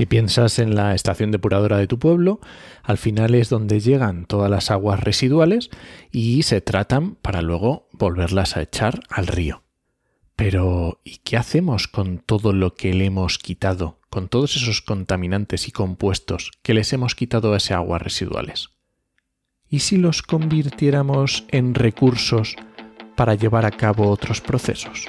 Si piensas en la estación depuradora de tu pueblo, al final es donde llegan todas las aguas residuales y se tratan para luego volverlas a echar al río. Pero, ¿y qué hacemos con todo lo que le hemos quitado, con todos esos contaminantes y compuestos que les hemos quitado a esas aguas residuales? ¿Y si los convirtiéramos en recursos para llevar a cabo otros procesos?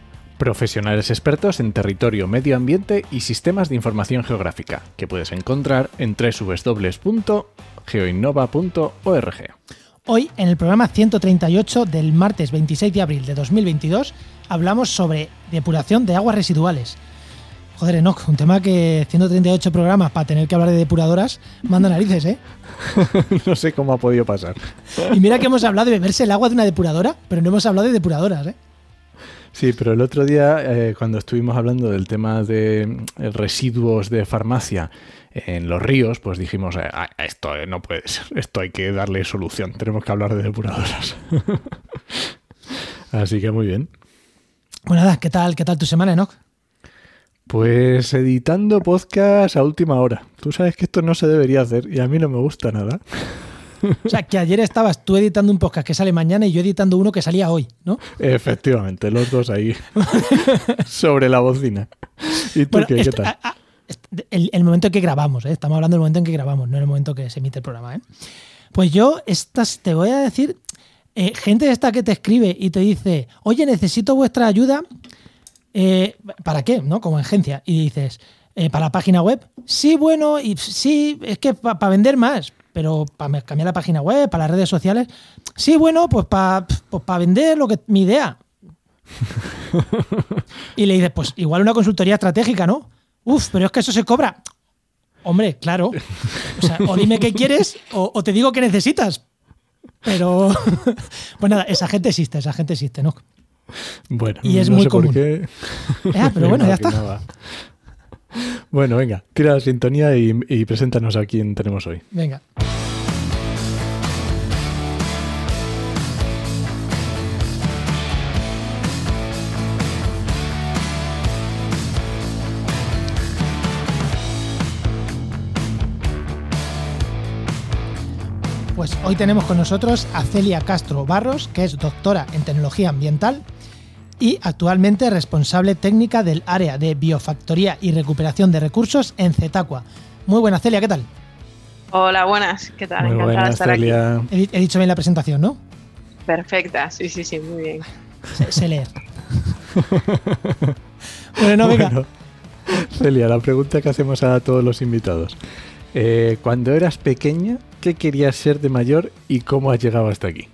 Profesionales expertos en territorio, medio ambiente y sistemas de información geográfica, que puedes encontrar en www.geoinnova.org. Hoy, en el programa 138 del martes 26 de abril de 2022, hablamos sobre depuración de aguas residuales. Joder, Enoch, un tema que 138 programas para tener que hablar de depuradoras manda narices, ¿eh? no sé cómo ha podido pasar. Y mira que hemos hablado de beberse el agua de una depuradora, pero no hemos hablado de depuradoras, ¿eh? Sí, pero el otro día, eh, cuando estuvimos hablando del tema de eh, residuos de farmacia en los ríos, pues dijimos, eh, esto no puede ser, esto hay que darle solución, tenemos que hablar de depuradoras. Así que muy bien. Pues nada, ¿qué tal, qué tal tu semana, Enoch? Pues editando podcast a última hora. Tú sabes que esto no se debería hacer y a mí no me gusta nada. O sea, que ayer estabas tú editando un podcast que sale mañana y yo editando uno que salía hoy, ¿no? Efectivamente, los dos ahí sobre la bocina. ¿Y tú qué, esto, tal? A, a, el, el, momento en que grabamos, ¿eh? estamos hablando del momento en que grabamos, no en el momento que se emite el programa. ¿eh? Pues yo, estas, te voy a decir, eh, gente esta que te escribe y te dice, oye, necesito vuestra ayuda eh, ¿para qué? ¿No? Como agencia. Y dices, eh, ¿para la página web? Sí, bueno, y sí, es que para pa vender más, pero para cambiar la página web, para las redes sociales. Sí, bueno, pues para pues pa vender lo que mi idea. y le dices, pues igual una consultoría estratégica, ¿no? Uf, pero es que eso se cobra. Hombre, claro. O, sea, o dime qué quieres o, o te digo qué necesitas. Pero, pues nada, esa gente existe, esa gente existe, ¿no? Bueno, y es no muy sé común. por qué. Ya, pero bueno, ya está. Bueno, venga, tira la sintonía y, y preséntanos a quién tenemos hoy. Venga. Pues hoy tenemos con nosotros a Celia Castro Barros, que es doctora en tecnología ambiental y actualmente responsable técnica del área de biofactoría y recuperación de recursos en Cetacua. Muy buena, Celia, ¿qué tal? Hola, buenas, ¿qué tal? Muy Encantada buenas, de estar Celia. aquí. He, he, dicho bien la presentación, ¿no? Perfecta, sí, sí, sí, muy bien. Sé leer. bueno, no, venga. Bueno, Celia, la pregunta que hacemos a todos los invitados. Eh, cuando eras pequeña, ¿qué querías ser de mayor y cómo has llegado hasta aquí?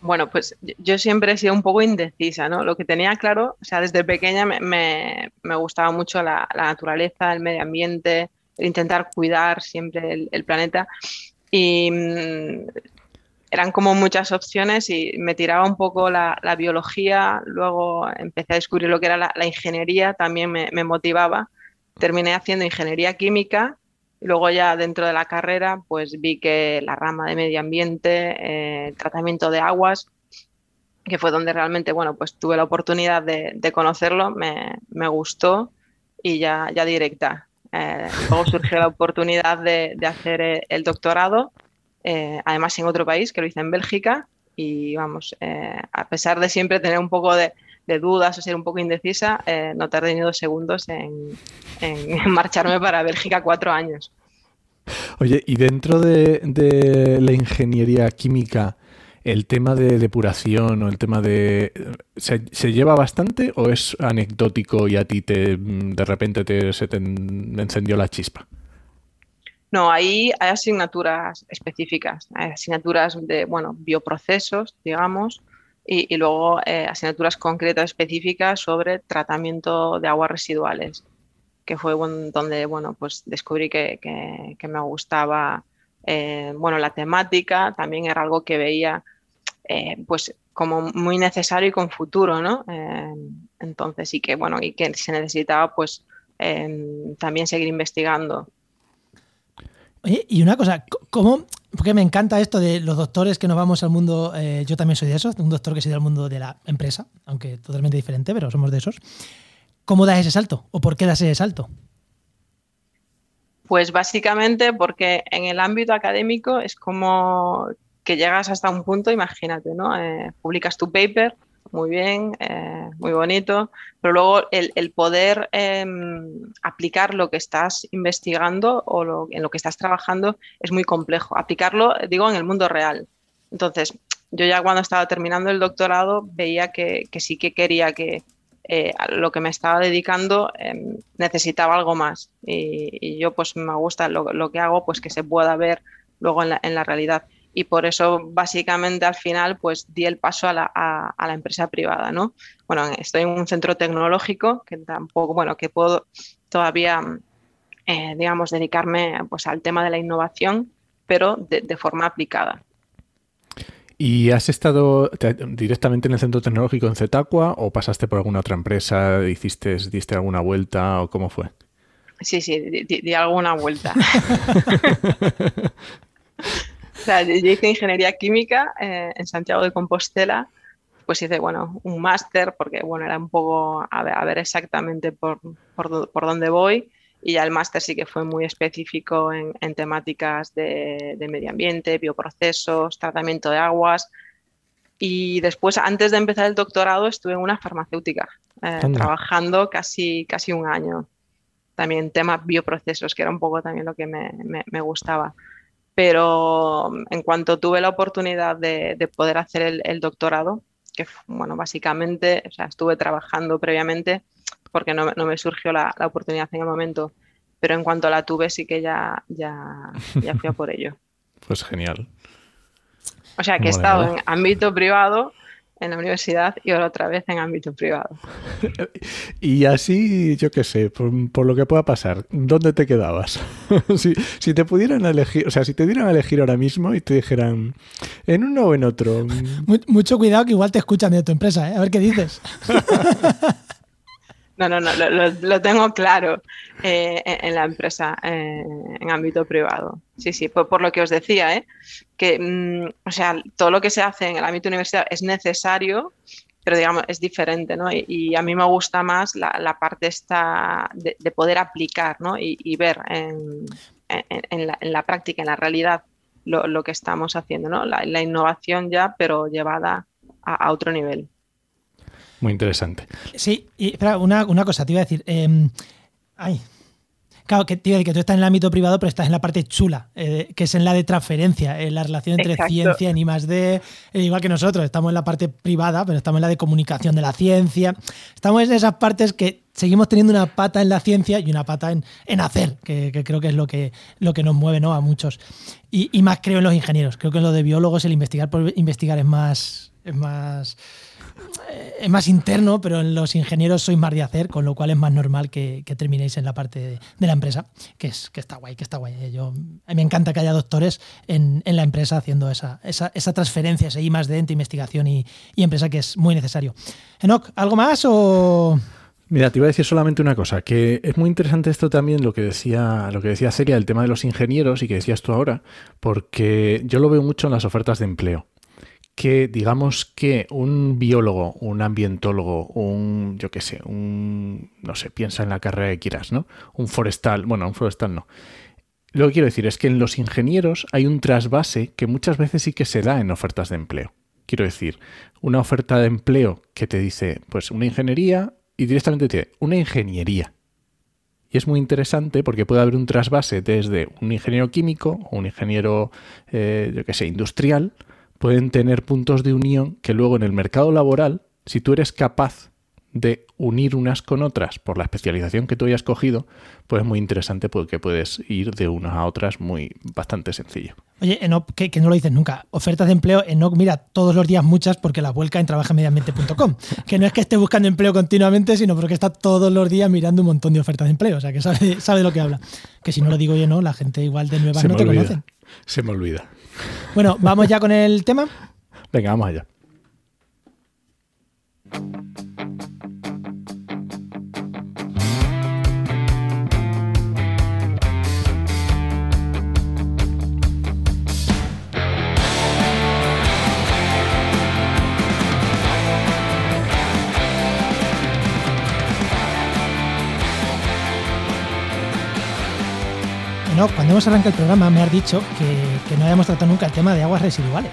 Bueno, pues yo siempre he sido un poco indecisa, ¿no? Lo que tenía claro, o sea, desde pequeña me, me, gustaba mucho la, naturaleza, el medio ambiente, el intentar cuidar siempre el, planeta. Y mmm, eran como muchas opciones y me tiraba un poco la, biología, luego empecé a descubrir lo que era la, ingeniería, también me, motivaba. Terminé haciendo ingeniería química luego ya dentro de la carrera, pues vi que la rama de medio ambiente, eh, tratamiento de aguas, que fue donde realmente, bueno, pues tuve la oportunidad de, de conocerlo, me, me, gustó y ya, ya directa. Eh, luego surgió la oportunidad de, de hacer el doctorado, eh, además en otro país, que lo hice en Bélgica, y vamos, eh, a pesar de siempre tener un poco de, de dudas o ser un poco indecisa, eh, no tardé ni dos segundos en, en, marcharme para Bélgica cuatro años. Oye, y dentro de, la ingeniería química, el tema de depuración o el tema de... ¿Se, lleva bastante o es anecdótico y a ti te, de repente te, se te encendió la chispa? No, ahí hay asignaturas específicas, hay asignaturas de, bueno, bioprocesos, digamos, y, y luego eh, asignaturas concretas específicas sobre tratamiento de aguas residuales, que fue donde bueno, pues descubrí que, que, que me gustaba eh, bueno, la temática también era algo que veía eh, pues como muy necesario y con futuro, ¿no? entonces, sí que, bueno, y que se necesitaba pues también seguir investigando. Y una cosa, ¿cómo, porque me encanta esto de los doctores que nos vamos al mundo, yo también soy de esos, un doctor que soy del mundo de la empresa, aunque totalmente diferente, pero somos de esos. ¿Cómo das ese salto? ¿O por qué das ese salto? Pues básicamente porque en el ámbito académico es como que llegas hasta un punto, imagínate, ¿no? Eh, publicas tu paper, muy bien, eh, muy bonito, pero luego el, poder em, aplicar lo que estás investigando o en lo que estás trabajando es muy complejo. Aplicarlo, digo, en el mundo real. Entonces, yo ya cuando estaba terminando el doctorado veía que sí que quería que eh, lo que me estaba dedicando em, necesitaba algo más y, yo pues me gusta lo, que hago pues que se pueda ver luego en la, realidad y por eso básicamente al final pues di el paso a la, empresa privada, ¿no? Bueno, estoy en un centro tecnológico que tampoco, bueno, que puedo todavía, eh, digamos, dedicarme pues al tema de la innovación, pero de forma aplicada. ¿Y has estado directamente en el centro tecnológico en Zetacua o pasaste por alguna otra empresa, hiciste, diste alguna vuelta o cómo fue? Sí, sí, di, alguna vuelta. o sea, yo hice ingeniería química eh, en Santiago de Compostela, pues hice, bueno, un máster porque, bueno, era un poco a ver, exactamente por, por, por dónde voy y ya el máster sí que fue muy específico en, temáticas de, medio ambiente, bioprocesos, tratamiento de aguas. Y después, antes de empezar el doctorado, estuve en una farmacéutica, eh, trabajando casi, casi un año. También temas bioprocesos, que era un poco también lo que me, me, gustaba. Pero en cuanto tuve la oportunidad de, de poder hacer el, el, doctorado, que bueno, básicamente, o sea, estuve trabajando previamente porque no, me surgió la, oportunidad en el momento. Pero en cuanto la tuve, sí que ya, ya, ya fui a por ello. Pues genial. O sea, que he estado en ámbito privado en la universidad y ahora otra vez en ámbito privado. y así, yo qué sé, por, lo que pueda pasar, ¿dónde te quedabas? si, si, te pudieran elegir, o sea, si te dieran a elegir ahora mismo y te dijeran en uno o en otro. Mucho cuidado que igual te escuchan de tu empresa, ¿eh? a ver qué dices. No, no, no, lo, tengo claro eh, en la empresa, eh, en ámbito privado. Sí, sí, por, lo que os decía, ¿eh? que, mm, o sea, todo lo que se hace en el ámbito universitario es necesario, pero digamos, es diferente, ¿no? Y, a mí me gusta más la, parte esta de, poder aplicar, ¿no? Y, ver en, la, práctica, en la realidad, lo, que estamos haciendo, ¿no? La, innovación ya, pero llevada a otro nivel. Muy interesante. Sí, y espera, una, cosa, te iba a decir. Em, ay. Claro, que te que tú estás en el ámbito privado, pero estás en la parte chula, eh, que es en la de transferencia, en la relación entre ciencia y más de. Eh, igual que nosotros, estamos en la parte privada, pero estamos en la de comunicación de la ciencia. Estamos en esas partes que seguimos teniendo una pata en la ciencia y una pata en, hacer, que, creo que es lo que, lo que nos mueve ¿no? a muchos. Y, y, más creo en los ingenieros. Creo que en lo de biólogos el investigar por investigar es más. Es más eh, es más interno, pero en los ingenieros sois más de hacer, con lo cual es más normal que, terminéis en la parte de, la empresa, que, es, que está guay, que está guay. Eh, yo, me encanta que haya doctores en, la empresa haciendo esa, esa, transferencia, ese I más de entre investigación y, empresa que es muy necesario. Enoch, ¿algo más o...? Mira, te iba a decir solamente una cosa, que es muy interesante esto también, lo que decía, lo que decía Celia, el tema de los ingenieros y que decías tú ahora, porque yo lo veo mucho en las ofertas de empleo que digamos que un biólogo, un ambientólogo, un, yo qué sé, un, no sé, piensa en la carrera que quieras, ¿no? Un forestal, bueno, un forestal no. Lo que quiero decir es que en los ingenieros hay un trasvase que muchas veces sí que se da en ofertas de empleo. Quiero decir, una oferta de empleo que te dice, pues una ingeniería y directamente te dice, una ingeniería. Y es muy interesante porque puede haber un trasvase desde un ingeniero químico o un ingeniero, eh, yo qué sé, industrial, pueden tener puntos de unión que luego en el mercado laboral, si tú eres capaz de unir unas con otras por la especialización que tú hayas cogido, pues es muy interesante porque puedes ir de unas a otras muy bastante sencillo. Oye, Enoch, que, no lo dices nunca, ofertas de empleo, Enoch mira todos los días muchas porque la vuelca en trabajamediambiente.com, que no es que esté buscando empleo continuamente, sino porque está todos los días mirando un montón de ofertas de empleo, o sea que sabe, sabe de lo que habla. Que si no lo digo yo, no, la gente igual de nuevas no te conoce. Se me olvida. Bueno, vamos ya con el tema. Venga, vamos allá. Cuando hemos arrancado el programa me has dicho que, no habíamos tratado nunca el tema de aguas residuales.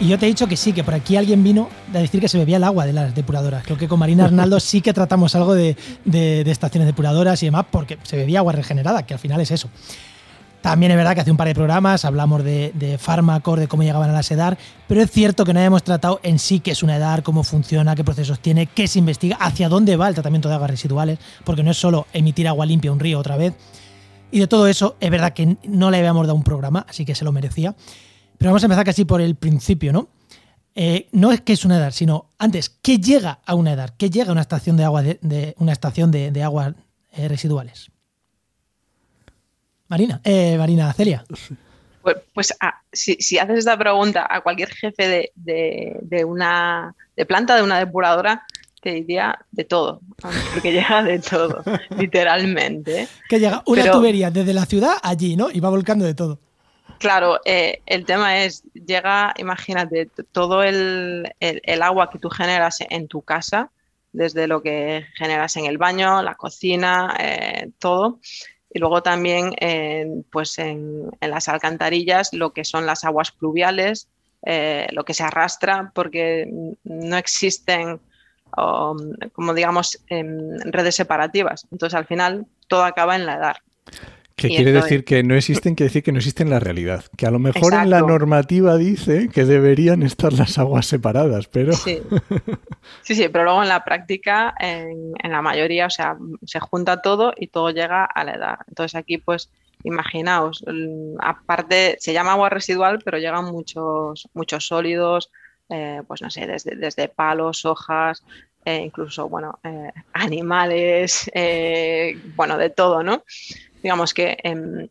Y yo te he dicho que sí, que por aquí alguien vino a decir que se bebía el agua de las depuradoras. Creo que con Marina Arnaldo sí que tratamos algo de, estaciones depuradoras y demás, porque se bebía agua regenerada, que al final es eso. También es verdad que hace un par de programas hablamos de, fármacos, de cómo llegaban a la SEDAR, pero es cierto que no habíamos tratado en sí qué es una EDAR, cómo funciona, qué procesos tiene, qué se investiga, hacia dónde va el tratamiento de aguas residuales, porque no es solo emitir agua limpia a un río otra vez, y de todo eso, es verdad que no le habíamos dado un programa, así que se lo merecía. Pero vamos a empezar casi por el principio, ¿no? Eh, no es que es una edad, sino antes, ¿qué llega a una edad? ¿Qué llega a una estación de agua de, una estación de, aguas eh, residuales? Marina, eh, Marina, Celia. Pues, pues ah, si, haces esta pregunta a cualquier jefe de, de, una de planta de una depuradora, te diría de todo, porque llega de todo, literalmente. Que llega una tubería desde la ciudad allí, ¿no? Y va volcando de todo. Claro, eh, el tema es, llega, imagínate, todo el, agua que tú generas en tu casa, desde lo que generas en el baño, la cocina, eh, todo. Y luego también pues en, las alcantarillas, lo que son las aguas pluviales, eh, lo que se arrastra, porque no existen como digamos, en redes separativas. Entonces, al final, todo acaba en la edad. Que quiere decir que no existen, quiere decir que no existe en la realidad. Que a lo mejor en la normativa dice que deberían estar las aguas separadas, pero. Sí, sí, pero luego en la práctica, en, la mayoría, o sea, se junta todo y todo llega a la edad. Entonces aquí, pues, imaginaos, aparte, se llama agua residual, pero llegan muchos, muchos sólidos, eh, pues no sé, desde, desde palos, hojas, eh, incluso, bueno, eh, animales, bueno, de todo, ¿no? Digamos que em,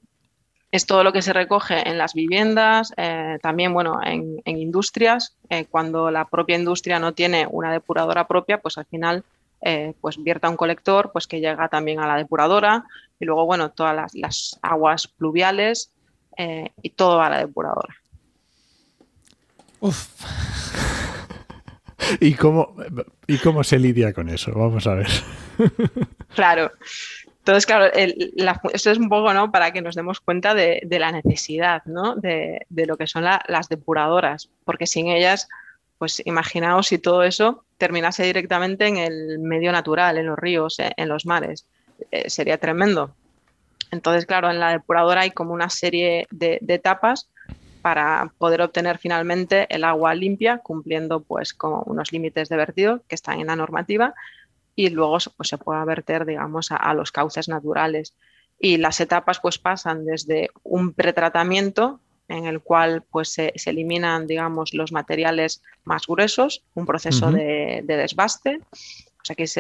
es todo lo que se recoge en las viviendas, también, bueno, en, industrias, cuando la propia industria no tiene una depuradora propia, pues al final pues vierta un colector pues que llega también a la depuradora y luego bueno todas las, aguas pluviales y todo a la depuradora. Uf. ¿Y cómo, ¿Y cómo se lidia con eso? Vamos a ver. Claro. Entonces, claro, esto es un poco ¿no? para que nos demos cuenta de, la necesidad ¿no? de, lo que son las depuradoras, porque sin ellas, pues imaginaos si todo eso terminase directamente en el medio natural, en los ríos, eh, en los mares. Eh, sería tremendo. Entonces, claro, en la depuradora hay como una serie de etapas para poder obtener finalmente el agua limpia, cumpliendo pues con unos límites de vertido que están en la normativa y luego pues, se pueda verter, digamos, a, los cauces naturales. Y las etapas pues pasan desde un pretratamiento en el cual pues se, eliminan, digamos, los materiales más gruesos, un proceso de, desbaste. O sea que es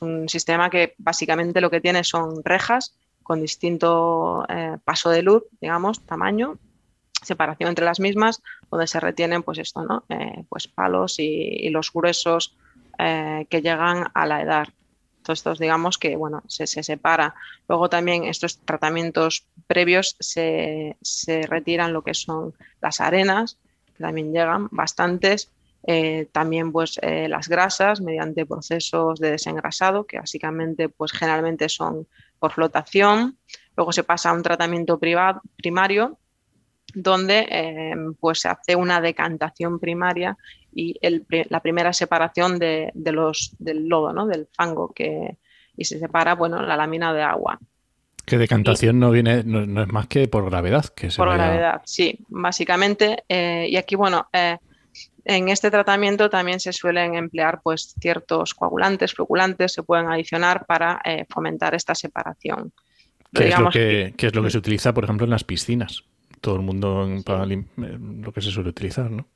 un sistema que básicamente lo que tiene son rejas con distinto eh, paso de luz, digamos, tamaño, separación entre las mismas, donde se retienen pues esto, ¿no? Eh, pues palos y, los gruesos eh, que llegan a la edad. Entonces, estos digamos que bueno, se, separa. Luego también estos tratamientos previos se, retiran lo que son las arenas, que también llegan bastantes. Eh, también pues las grasas mediante procesos de desengrasado, que básicamente pues generalmente son por flotación. Luego se pasa a un tratamiento privado, primario donde eh, pues se hace una decantación primaria y la primera separación de, los, del lodo, ¿no? del fango, que, y se separa bueno, la lámina de agua. Que decantación no viene, no, es más que por gravedad. Que por gravedad, sí, básicamente. Eh, y aquí, bueno, eh, En este tratamiento también se suelen emplear pues, ciertos coagulantes, floculantes, se pueden adicionar para eh, fomentar esta separación. ¿Qué es, lo que, es lo que se utiliza, por ejemplo, en las piscinas? Todo el mundo para eh, lo que se suele utilizar, ¿no?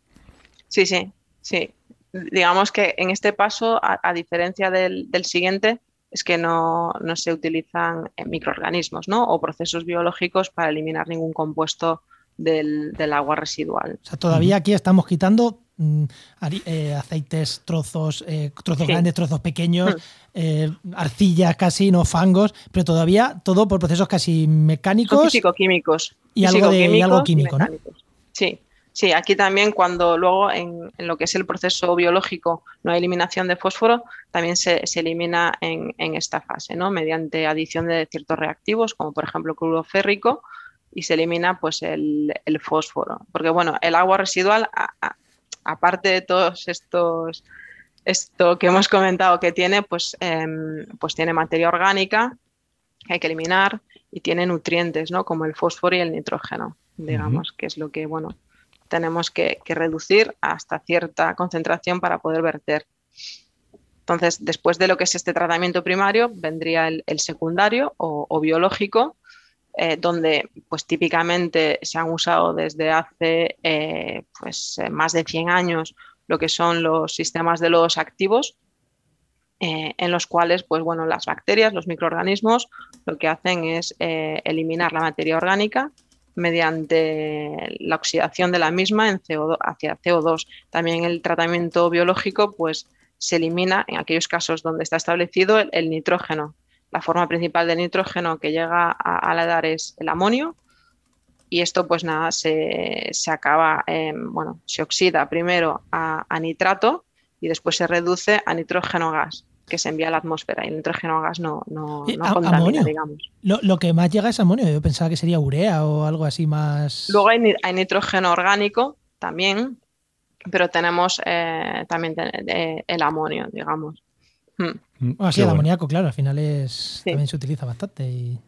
Sí, sí, sí. Digamos que en este paso, a, diferencia del, siguiente, es que no, se utilizan eh, microorganismos ¿no? o procesos biológicos para eliminar ningún compuesto del, agua residual. O sea, todavía aquí estamos quitando mm, eh, aceites, trozos, eh, trozos grandes, trozos pequeños, mm. arcillas casi, no fangos, pero todavía todo por procesos casi mecánicos. Físico-químicos. Y, algo y algo químico, ¿no? Sí. Sí, aquí también cuando luego en, lo que es el proceso biológico no hay eliminación de fósforo, también se, elimina en, esta fase, ¿no? Mediante adición de ciertos reactivos, como por ejemplo cloruro férrico, y se elimina pues el, fósforo. Porque bueno, el agua residual, aparte de todos estos esto que hemos comentado que tiene, pues, em, pues tiene materia orgánica que hay que eliminar y tiene nutrientes, ¿no? Como el fósforo y el nitrógeno, digamos, que es lo que, bueno, tenemos que, reducir hasta cierta concentración para poder verter. Entonces, después de lo que es este tratamiento primario, vendría el, secundario o, biológico, eh, donde pues típicamente se han usado desde hace eh, pues, eh, más de 100 años lo que son los sistemas de lodos activos, en los cuales pues, bueno, las bacterias, los microorganismos, lo que hacen es eliminar la materia orgánica mediante la oxidación de la misma en CO2, hacia CO2. También el tratamiento biológico pues, se elimina en aquellos casos donde está establecido el, nitrógeno. La forma principal del nitrógeno que llega a, la dar es el amonio y esto pues nada se, acaba, bueno, se oxida primero a nitrato y después se reduce a nitrógeno gas que se envía a la atmósfera y el nitrógeno gas no, no, contamina, digamos. Lo, que más llega es amonio, yo pensaba que sería urea o algo así más... Luego hay, nitrógeno orgánico también, pero tenemos eh, también el amonio, digamos. Hmm. Ah, sí, el amoníaco, claro, al final es, también se utiliza bastante y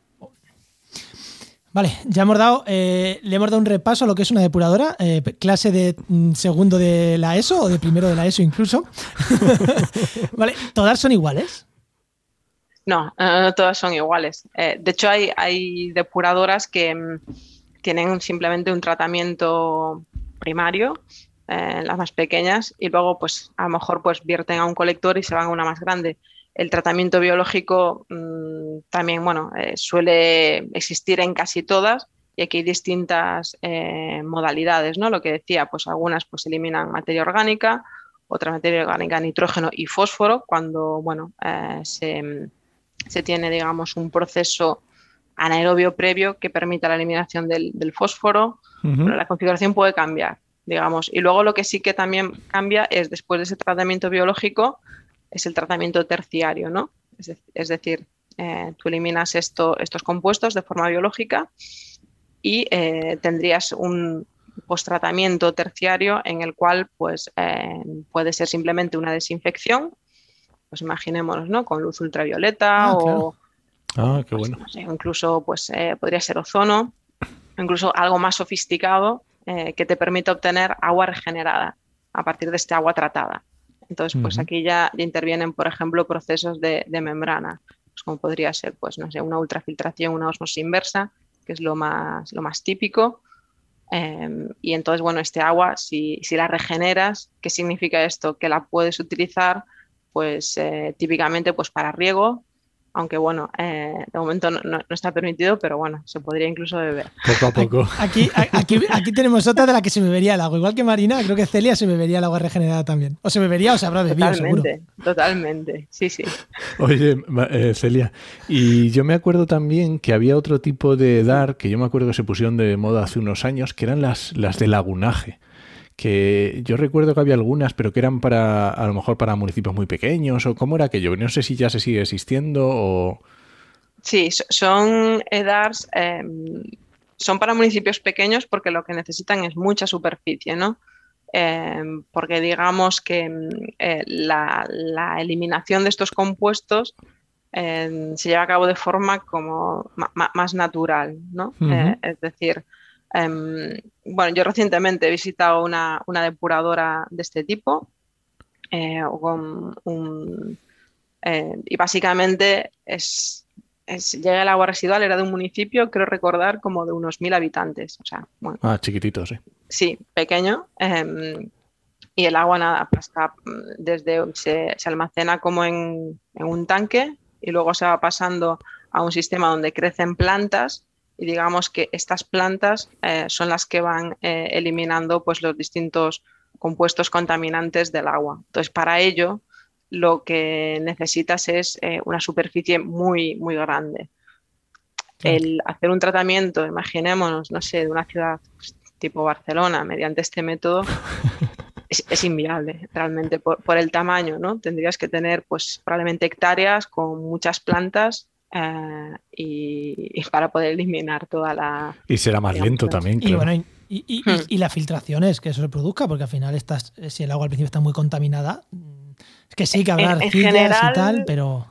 Vale, ya hemos dado, eh, le hemos dado un repaso a lo que es una depuradora, eh, clase de mm, segundo de la ESO o de primero de la ESO incluso. vale, ¿todas son iguales? No, no todas son iguales. Eh, de hecho, hay, hay depuradoras que mm, tienen simplemente un tratamiento primario, las más pequeñas, y luego, pues, a lo mejor, pues, vierten a un colector y se van a una más grande el tratamiento biológico mm, también bueno, eh, suele existir en casi todas y aquí hay distintas eh, modalidades, ¿no? Lo que decía, pues algunas pues eliminan materia orgánica, otra materia orgánica, nitrógeno y fósforo, cuando bueno, eh, se, tiene, digamos, un proceso anaerobio previo que permita la eliminación del, fósforo. la configuración puede cambiar, digamos. Y luego lo que sí que también cambia es después de ese tratamiento biológico, es el tratamiento terciario, ¿no? Es, decir, eh, tú eliminas esto, estos compuestos de forma biológica y eh, tendrías un post-tratamiento terciario en el cual pues, eh, puede ser simplemente una desinfección, pues imaginémonos, ¿no? Con luz ultravioleta ah, o... Ah, qué pues, bueno. incluso pues, podría ser ozono, incluso algo más sofisticado que te permite obtener agua regenerada a partir de este agua tratada. Entonces, pues aquí ya intervienen, por ejemplo, procesos de, membrana, pues como podría ser, pues no sé, una ultrafiltración, una osmosis inversa, que es lo más, lo más típico. Em, y entonces, bueno, este agua, si, si, la regeneras, ¿qué significa esto? Que la puedes utilizar, pues eh, típicamente, pues para riego, aunque bueno, eh, de momento no, está permitido, pero bueno, se podría incluso beber. Poco a poco. Aquí, aquí, aquí, tenemos otra de la que se bebería el agua. Igual que Marina, creo que Celia se bebería el agua regenerada también. O se bebería o se habrá bebido, totalmente, Totalmente, sí, sí. Oye, eh, Celia, y yo me acuerdo también que había otro tipo de dar, que yo me acuerdo que se pusieron de moda hace unos años, que eran las, las de lagunaje que yo recuerdo que había algunas, pero que eran para, a lo mejor para municipios muy pequeños, o cómo era aquello, no sé si ya se sigue existiendo o... Sí, son EDARs, em, son para municipios pequeños porque lo que necesitan es mucha superficie, ¿no? Em, porque digamos que em, eh, la, eliminación de estos compuestos se lleva a cabo de forma como más natural, ¿no? Eh, es decir, Em, bueno, yo recientemente he visitado una, depuradora de este tipo eh, eh, y básicamente es, llega el agua residual, era de un municipio, creo recordar, como de unos mil habitantes. O sea, ah, chiquitito, sí. Sí, pequeño. Em, y el agua nada, pues desde se, almacena como en, un tanque y luego se va pasando a un sistema donde crecen plantas y digamos que estas plantas eh, son las que van eh, eliminando pues los distintos compuestos contaminantes del agua. Entonces, para ello lo que necesitas es eh, una superficie muy, muy grande. El hacer un tratamiento, imaginémonos, no sé, de una ciudad tipo Barcelona, mediante este método, es, inviable realmente por, el tamaño, ¿no? Tendrías que tener pues probablemente hectáreas con muchas plantas eh, y, para poder eliminar toda la... Y será más lento también. Y, bueno, y, hmm. y, la filtración es que eso se produzca, porque al final estás, si el agua al principio está muy contaminada, es que sí que habrá arcillas y tal, pero...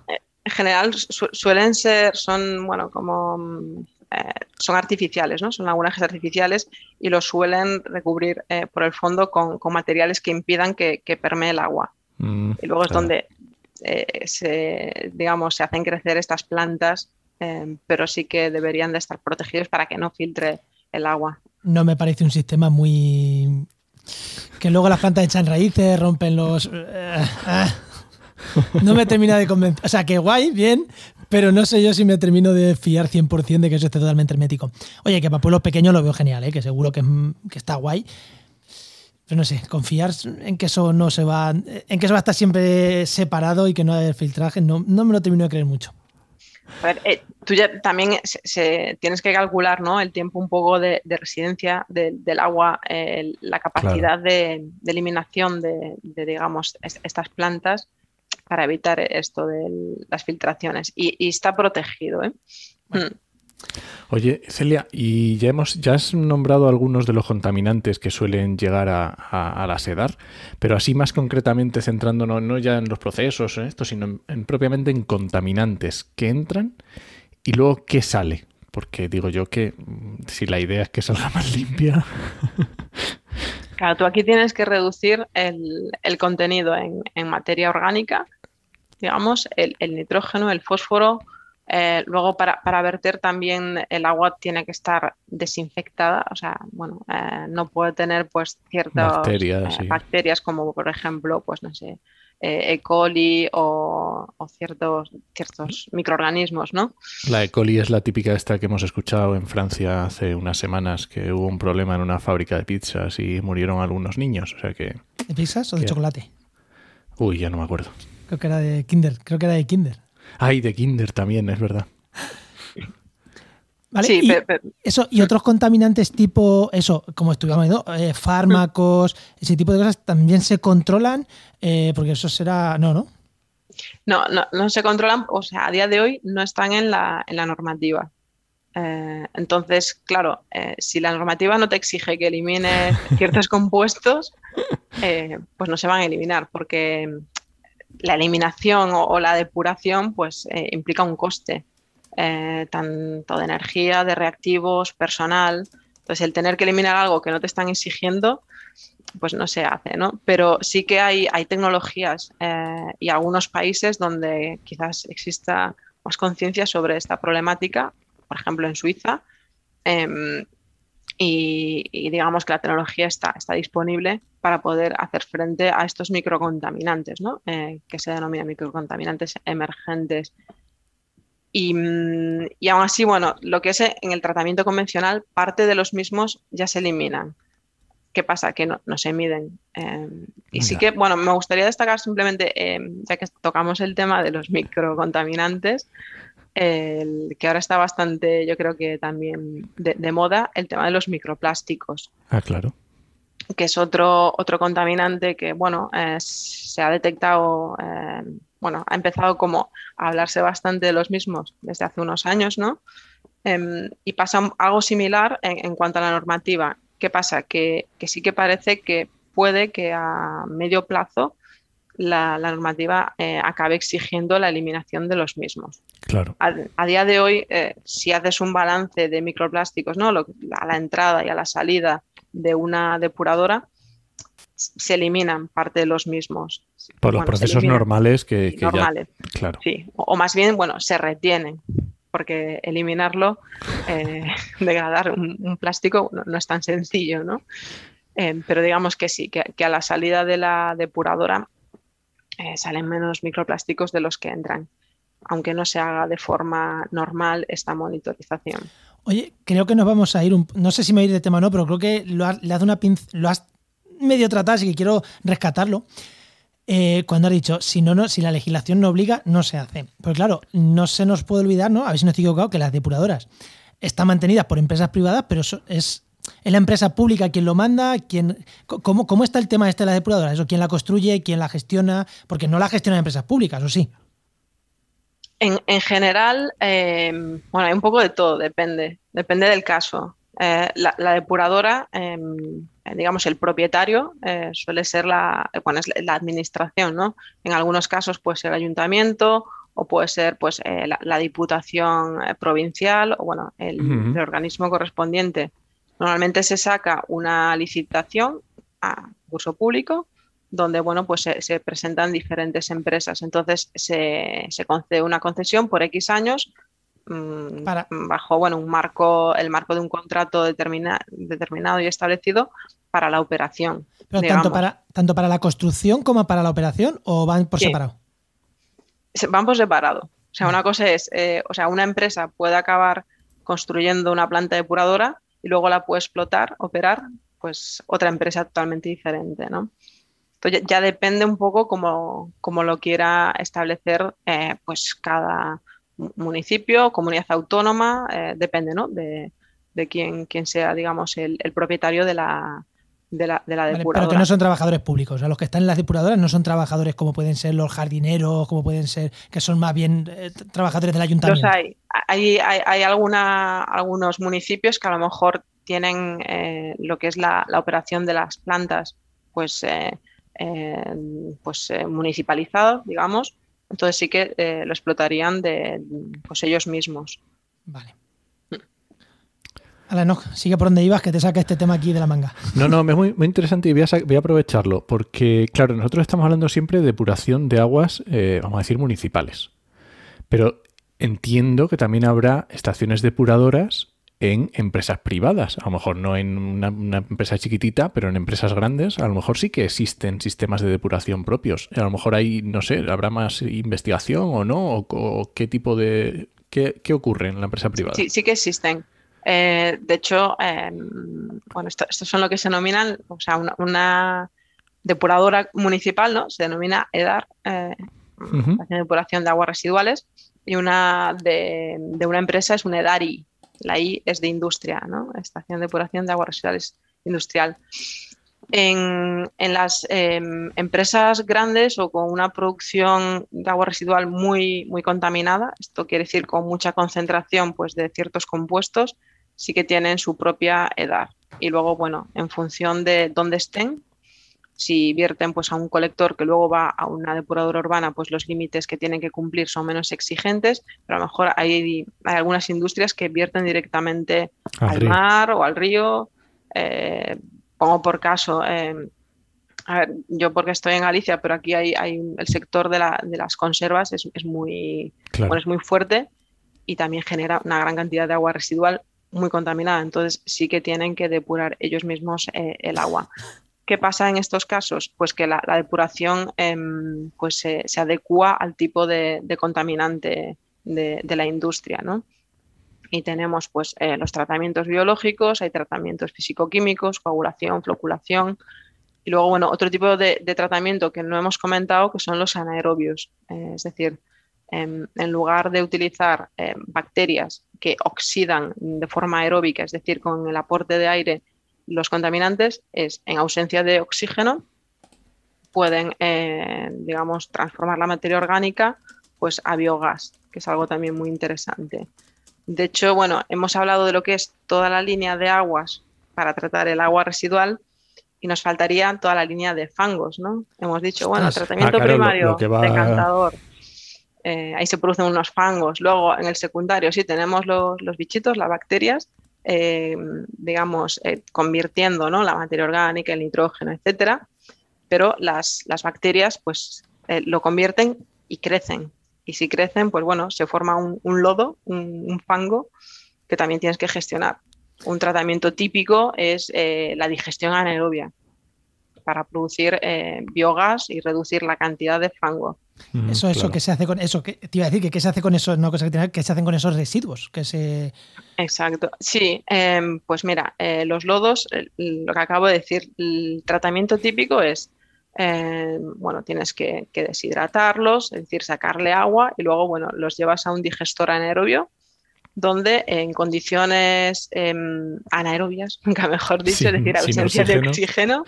En general suelen ser, son, bueno, como eh, son artificiales, ¿no? Son lagunajes artificiales y los suelen recubrir eh, por el fondo con, materiales que impidan que, permee el agua. Mm, y luego es donde eh, se, digamos, se hacen crecer estas plantas, pero sí que deberían de estar protegidos para que no filtre el agua. No me parece un sistema muy... que luego las plantas echan raíces, rompen los... No me termina de convencer. O sea, que guay, bien, pero no sé yo si me termino de fiar 100% de que eso esté totalmente hermético. Oye, que para pueblos pequeños lo veo genial, ¿eh? que seguro que, está guay. Pero no sé, confiar en que eso no se va. en que eso va a estar siempre separado y que no haya filtraje, no, no me lo termino de creer mucho. A ver, eh, tú ya también se, tienes que calcular ¿no? el tiempo un poco de, residencia del agua, la capacidad de, eliminación de, digamos, estas plantas para evitar esto de las filtraciones. Y, está protegido. ¿eh? Mm. Oye, Celia, y ya hemos, ya has nombrado algunos de los contaminantes que suelen llegar a, la sedar, pero así más concretamente centrándonos no ya en los procesos, en esto, sino en, propiamente en contaminantes que entran y luego qué sale. Porque digo yo que mm, si la idea es que salga más limpia. Claro, tú aquí tienes que reducir el, contenido en, materia orgánica, digamos, el, nitrógeno, el fósforo. Eh, luego, para, verter también el agua tiene que estar desinfectada, o sea, bueno, eh, no puede tener pues ciertas bacterias, eh, bacterias como por ejemplo, pues no sé, eh, E. coli o, ciertos, ciertos microorganismos, ¿no? La E. coli es la típica esta que hemos escuchado en Francia hace unas semanas, que hubo un problema en una fábrica de pizzas y murieron algunos niños, o sea que... ¿De pizzas o de chocolate? Uy, ya no me acuerdo. Creo que era de Kinder, creo que era de Kinder. Ay, de Kinder también, es verdad. ¿Vale? y, eso, y otros contaminantes tipo, eso, como estuvimos viendo, eh, fármacos, ese tipo de cosas, también se controlan, eh, porque eso será. No, ¿no? No, no, no se controlan, o sea, a día de hoy no están en la, en la normativa. Eh, entonces, claro, si la normativa no te exige que elimines ciertos compuestos, pues no se van a eliminar, porque la eliminación o la depuración pues implica un coste. Eh, tanto de energía, de reactivos, personal. Entonces, el tener que eliminar algo que no te están exigiendo, pues no se hace, ¿no? Pero sí que hay, hay tecnologías eh, y algunos países donde quizás exista más conciencia sobre esta problemática, por ejemplo en Suiza, y, digamos que la tecnología está, está disponible para poder hacer frente a estos microcontaminantes, ¿no? Eh, que se denominan microcontaminantes emergentes Mm, y, aún así, bueno, lo que es en el tratamiento convencional, parte de los mismos ya se eliminan. ¿Qué pasa? Que no, se miden. Em, y sí que, bueno, me gustaría destacar simplemente, em, ya que tocamos el tema de los microcontaminantes, el, que ahora está bastante, yo creo que también de, moda, el tema de los microplásticos. Ah, claro. Que es otro, otro contaminante que, bueno, se ha detectado em, bueno, ha empezado como a hablarse bastante de los mismos desde hace unos años, ¿no? Em, y pasa algo similar en, cuanto a la normativa. ¿Qué pasa? Que, sí que parece que puede que a medio plazo la, normativa eh, acabe exigiendo la eliminación de los mismos. Claro. A, día de hoy, eh, si haces un balance de microplásticos ¿no? a la entrada y a la salida de una depuradora, se eliminan parte de los mismos. Por los procesos normales que, normales. claro. Sí, o, más bien, bueno, se retienen, porque eliminarlo, eh, degradar un, plástico no, es tan sencillo, ¿no? Eh, pero digamos que sí, que, a la salida de la depuradora eh, salen menos microplásticos de los que entran, aunque no se haga de forma normal esta monitorización. Oye, creo que nos vamos a ir, un, no sé si me voy a ir de tema o no, pero creo que lo, le has una lo has medio tratado, así que quiero rescatarlo. Eh, cuando has dicho, si, no, no, si la legislación no obliga, no se hace. Pues claro, no se nos puede olvidar, ¿no? A ver si no estoy equivocado, que las depuradoras están mantenidas por empresas privadas, pero es, es la empresa pública quien lo manda, quien, ¿cómo, ¿cómo está el tema este de la depuradora? ¿Eso quién la construye, quién la gestiona? Porque no la gestionan empresas públicas, ¿o sí? En, general, eh, bueno, hay un poco de todo, depende, depende del caso. Eh, la, depuradora, em, digamos, el propietario eh, suele ser la, bueno, es la administración, ¿no? En algunos casos puede ser el ayuntamiento o puede ser pues, la, diputación provincial o bueno, el, organismo correspondiente. Normalmente se saca una licitación a curso público donde bueno, pues se, presentan diferentes empresas. Entonces se, concede una concesión por X años mm, bajo bueno, un marco, el marco de un contrato determinado y establecido para la operación. Pero tanto para, tanto para la construcción como para la operación o van por separado? Van por separado. O sea, una cosa es, eh, o sea, una empresa puede acabar construyendo una planta depuradora y luego la puede explotar, operar, pues otra empresa totalmente diferente, ¿no? Entonces ya depende un poco como, lo quiera establecer eh, pues cada municipio, comunidad autónoma, eh, depende ¿no? de, de quién, sea, digamos, el, propietario de la, de la, de la depuradora. pero que no son trabajadores públicos. O sea, los que están en las depuradoras no son trabajadores como pueden ser los jardineros, como pueden ser, que son más bien eh, trabajadores del ayuntamiento. Los hay. Hay, hay, hay alguna, algunos municipios que a lo mejor tienen lo que es la, la, operación de las plantas, pues pues, eh, municipalizado, digamos, entonces sí que eh, lo explotarían de pues, ellos mismos. Vale. Ala, no, sigue por donde ibas, que te saca este tema aquí de la manga. No, no, es muy, muy interesante y voy a, voy a, aprovecharlo, porque, claro, nosotros estamos hablando siempre de depuración de aguas, eh, vamos a decir, municipales. Pero entiendo que también habrá estaciones depuradoras en empresas privadas. A lo mejor no en una, empresa chiquitita, pero en empresas grandes, a lo mejor sí que existen sistemas de depuración propios. A lo mejor hay, no sé, habrá más investigación o no, o, qué tipo de... Qué, ocurre en la empresa privada? Sí, sí que existen. Eh, de hecho, em, bueno, estos son lo que se denominan, o sea, una, depuradora municipal, ¿no? Se denomina EDAR, eh, depuración de aguas residuales, y una de, de, una empresa es un EDARI, la I es de industria, ¿no? Estación de depuración de aguas residuales industrial. En, las em, empresas grandes o con una producción de agua residual muy, muy contaminada, esto quiere decir con mucha concentración pues, de ciertos compuestos, sí que tienen su propia edad. Y luego, bueno, en función de dónde estén, si vierten pues, a un colector que luego va a una depuradora urbana, pues los límites que tienen que cumplir son menos exigentes, pero a lo mejor hay, hay algunas industrias que vierten directamente al, mar o al río. Eh, pongo por caso, eh, a ver, yo porque estoy en Galicia, pero aquí hay, hay el sector de, las conservas es, muy, es muy fuerte y también genera una gran cantidad de agua residual muy contaminada. Entonces sí que tienen que depurar ellos mismos eh, el agua. ¿Qué pasa en estos casos? Pues que la, depuración em, pues se, adecua al tipo de, contaminante de, la industria, ¿no? Y tenemos pues eh, los tratamientos biológicos, hay tratamientos físico-químicos, coagulación, floculación, y luego, bueno, otro tipo de, tratamiento que no hemos comentado que son los anaerobios, eh, es decir, em, en lugar de utilizar em, bacterias que oxidan de forma aeróbica, es decir, con el aporte de aire los contaminantes es, en ausencia de oxígeno, pueden, eh, digamos, transformar la materia orgánica pues, a biogás, que es algo también muy interesante. De hecho, bueno, hemos hablado de lo que es toda la línea de aguas para tratar el agua residual y nos faltaría toda la línea de fangos, ¿no? Hemos dicho, bueno, tratamiento ah, primario, decantador. Eh, ahí se producen unos fangos. Luego, en el secundario, sí tenemos los, bichitos, las bacterias, eh, digamos, eh, convirtiendo ¿no? la materia orgánica, el nitrógeno, etcétera. Pero las, bacterias, pues, lo convierten y crecen. Y si crecen, pues bueno, se forma un, lodo, un fango que también tienes que gestionar. Un tratamiento típico es eh, la digestión anaerobia para producir eh, biogás y reducir la cantidad de fango. eso, eso que se hace con eso, que te iba a decir que qué se hace con eso, no cosa que, que se hacen con esos residuos, que se. Exacto. Sí, em, pues mira, eh, los lodos, lo que acabo de decir, el tratamiento típico es em, bueno, tienes que, que, deshidratarlos, es decir, sacarle agua y luego, bueno, los llevas a un digestor anaerobio donde en condiciones em, anaerobias, nunca mejor dicho, es decir, ausencia de oxígeno,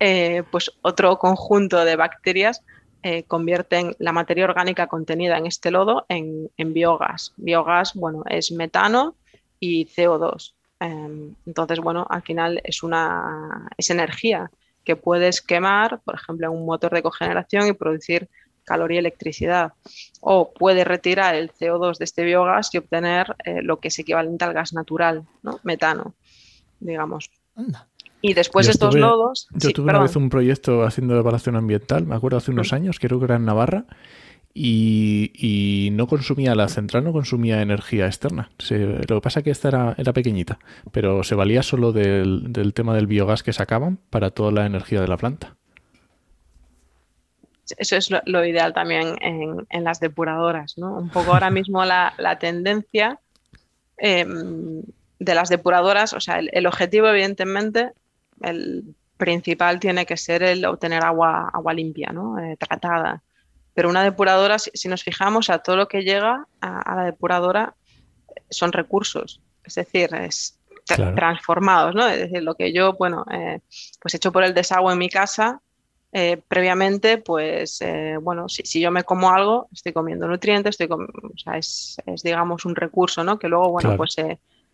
eh, pues otro conjunto de bacterias eh, convierten la materia orgánica contenida en este lodo en, biogás. Biogás, bueno, es metano y CO2. Em, entonces, bueno, al final es una es energía que puedes quemar, por ejemplo, en un motor de cogeneración y producir calor y electricidad. O puede retirar el CO2 de este biogás y obtener eh, lo que es equivalente al gas natural, ¿no? metano, digamos. Y después estos lodos. Yo tuve una vez un proyecto haciendo evaluación ambiental, me acuerdo hace unos años, creo que era en Navarra, y, no consumía la central, no consumía energía externa. lo que pasa es que esta era, era pequeñita, pero se valía solo del, del tema del biogás que sacaban para toda la energía de la planta eso es lo, ideal también en, las depuradoras, ¿no? Un poco ahora mismo la, tendencia em, de las depuradoras, o sea, el, objetivo evidentemente, el principal tiene que ser el obtener agua, agua limpia, ¿no? Eh, tratada. Pero una depuradora, si, nos fijamos, a todo lo que llega a, la depuradora son recursos, es decir, es transformados, ¿no? Es decir, lo que yo, bueno, eh, pues hecho por el desagüe en mi casa, eh, previamente, pues eh, bueno, si, yo me como algo, estoy comiendo nutrientes, estoy o sea, es, digamos un recurso, ¿no? Que luego, bueno, pues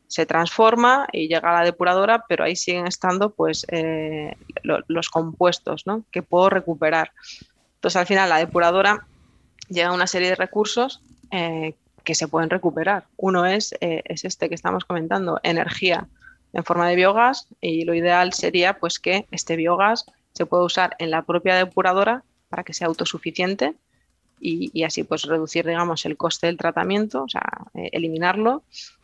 se transforma y llega a la depuradora, pero ahí siguen estando pues eh, los compuestos, ¿no? Que puedo recuperar. Entonces, al final, la depuradora llega a una serie de recursos que se pueden recuperar. Uno es, es este que estamos comentando, energía en forma de biogás y lo ideal sería pues que este biogás se puede usar en la propia depuradora para que sea autosuficiente y, así pues reducir, digamos, el coste del tratamiento, o sea, eh, eliminarlo,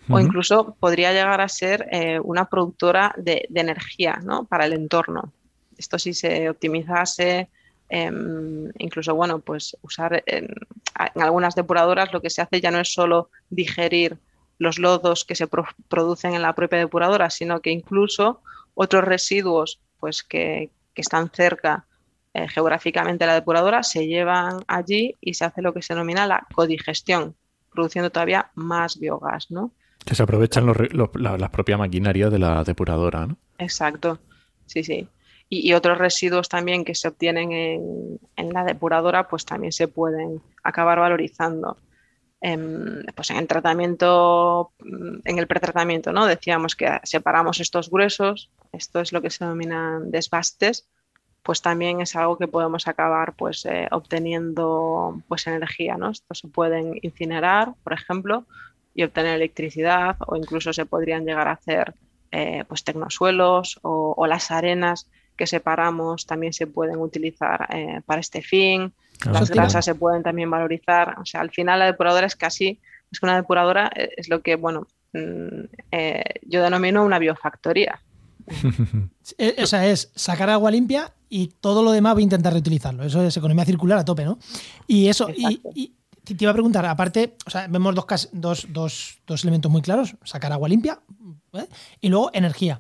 o incluso podría llegar a ser eh, una productora de, energía ¿no? para el entorno. Esto si se optimizase, em, incluso, bueno, pues usar en, algunas depuradoras lo que se hace ya no es solo digerir los lodos que se producen en la propia depuradora, sino que incluso otros residuos pues que, que están cerca eh, geográficamente de la depuradora se llevan allí y se hace lo que se denomina la codigestión, produciendo todavía más biogás, ¿no? Que se aprovechan la, propia maquinaria de la depuradora, ¿no? Exacto, sí, sí. Y, otros residuos también que se obtienen en, la depuradora, pues también se pueden acabar valorizando. En, pues en el tratamiento, en el pretratamiento, ¿no? Decíamos que separamos estos gruesos, esto es lo que se denominan desbastes, pues también es algo que podemos acabar pues eh, obteniendo pues energía, ¿no? Estos se pueden incinerar, por ejemplo, y obtener electricidad o incluso se podrían llegar a hacer eh, pues tecnosuelos o, las arenas que separamos también se pueden utilizar eh, para este fin. Ah, las grasas se pueden también valorizar. O sea, al final la depuradora es casi, es que una depuradora es lo que, bueno, mm, yo denomino una biofactoría. o sea, es sacar agua limpia y todo lo demás voy a intentar reutilizarlo. Eso es economía circular a tope, ¿no? Y eso, y, te iba a preguntar, aparte, o sea, vemos dos, dos elementos muy claros, sacar agua limpia ¿eh? y luego energía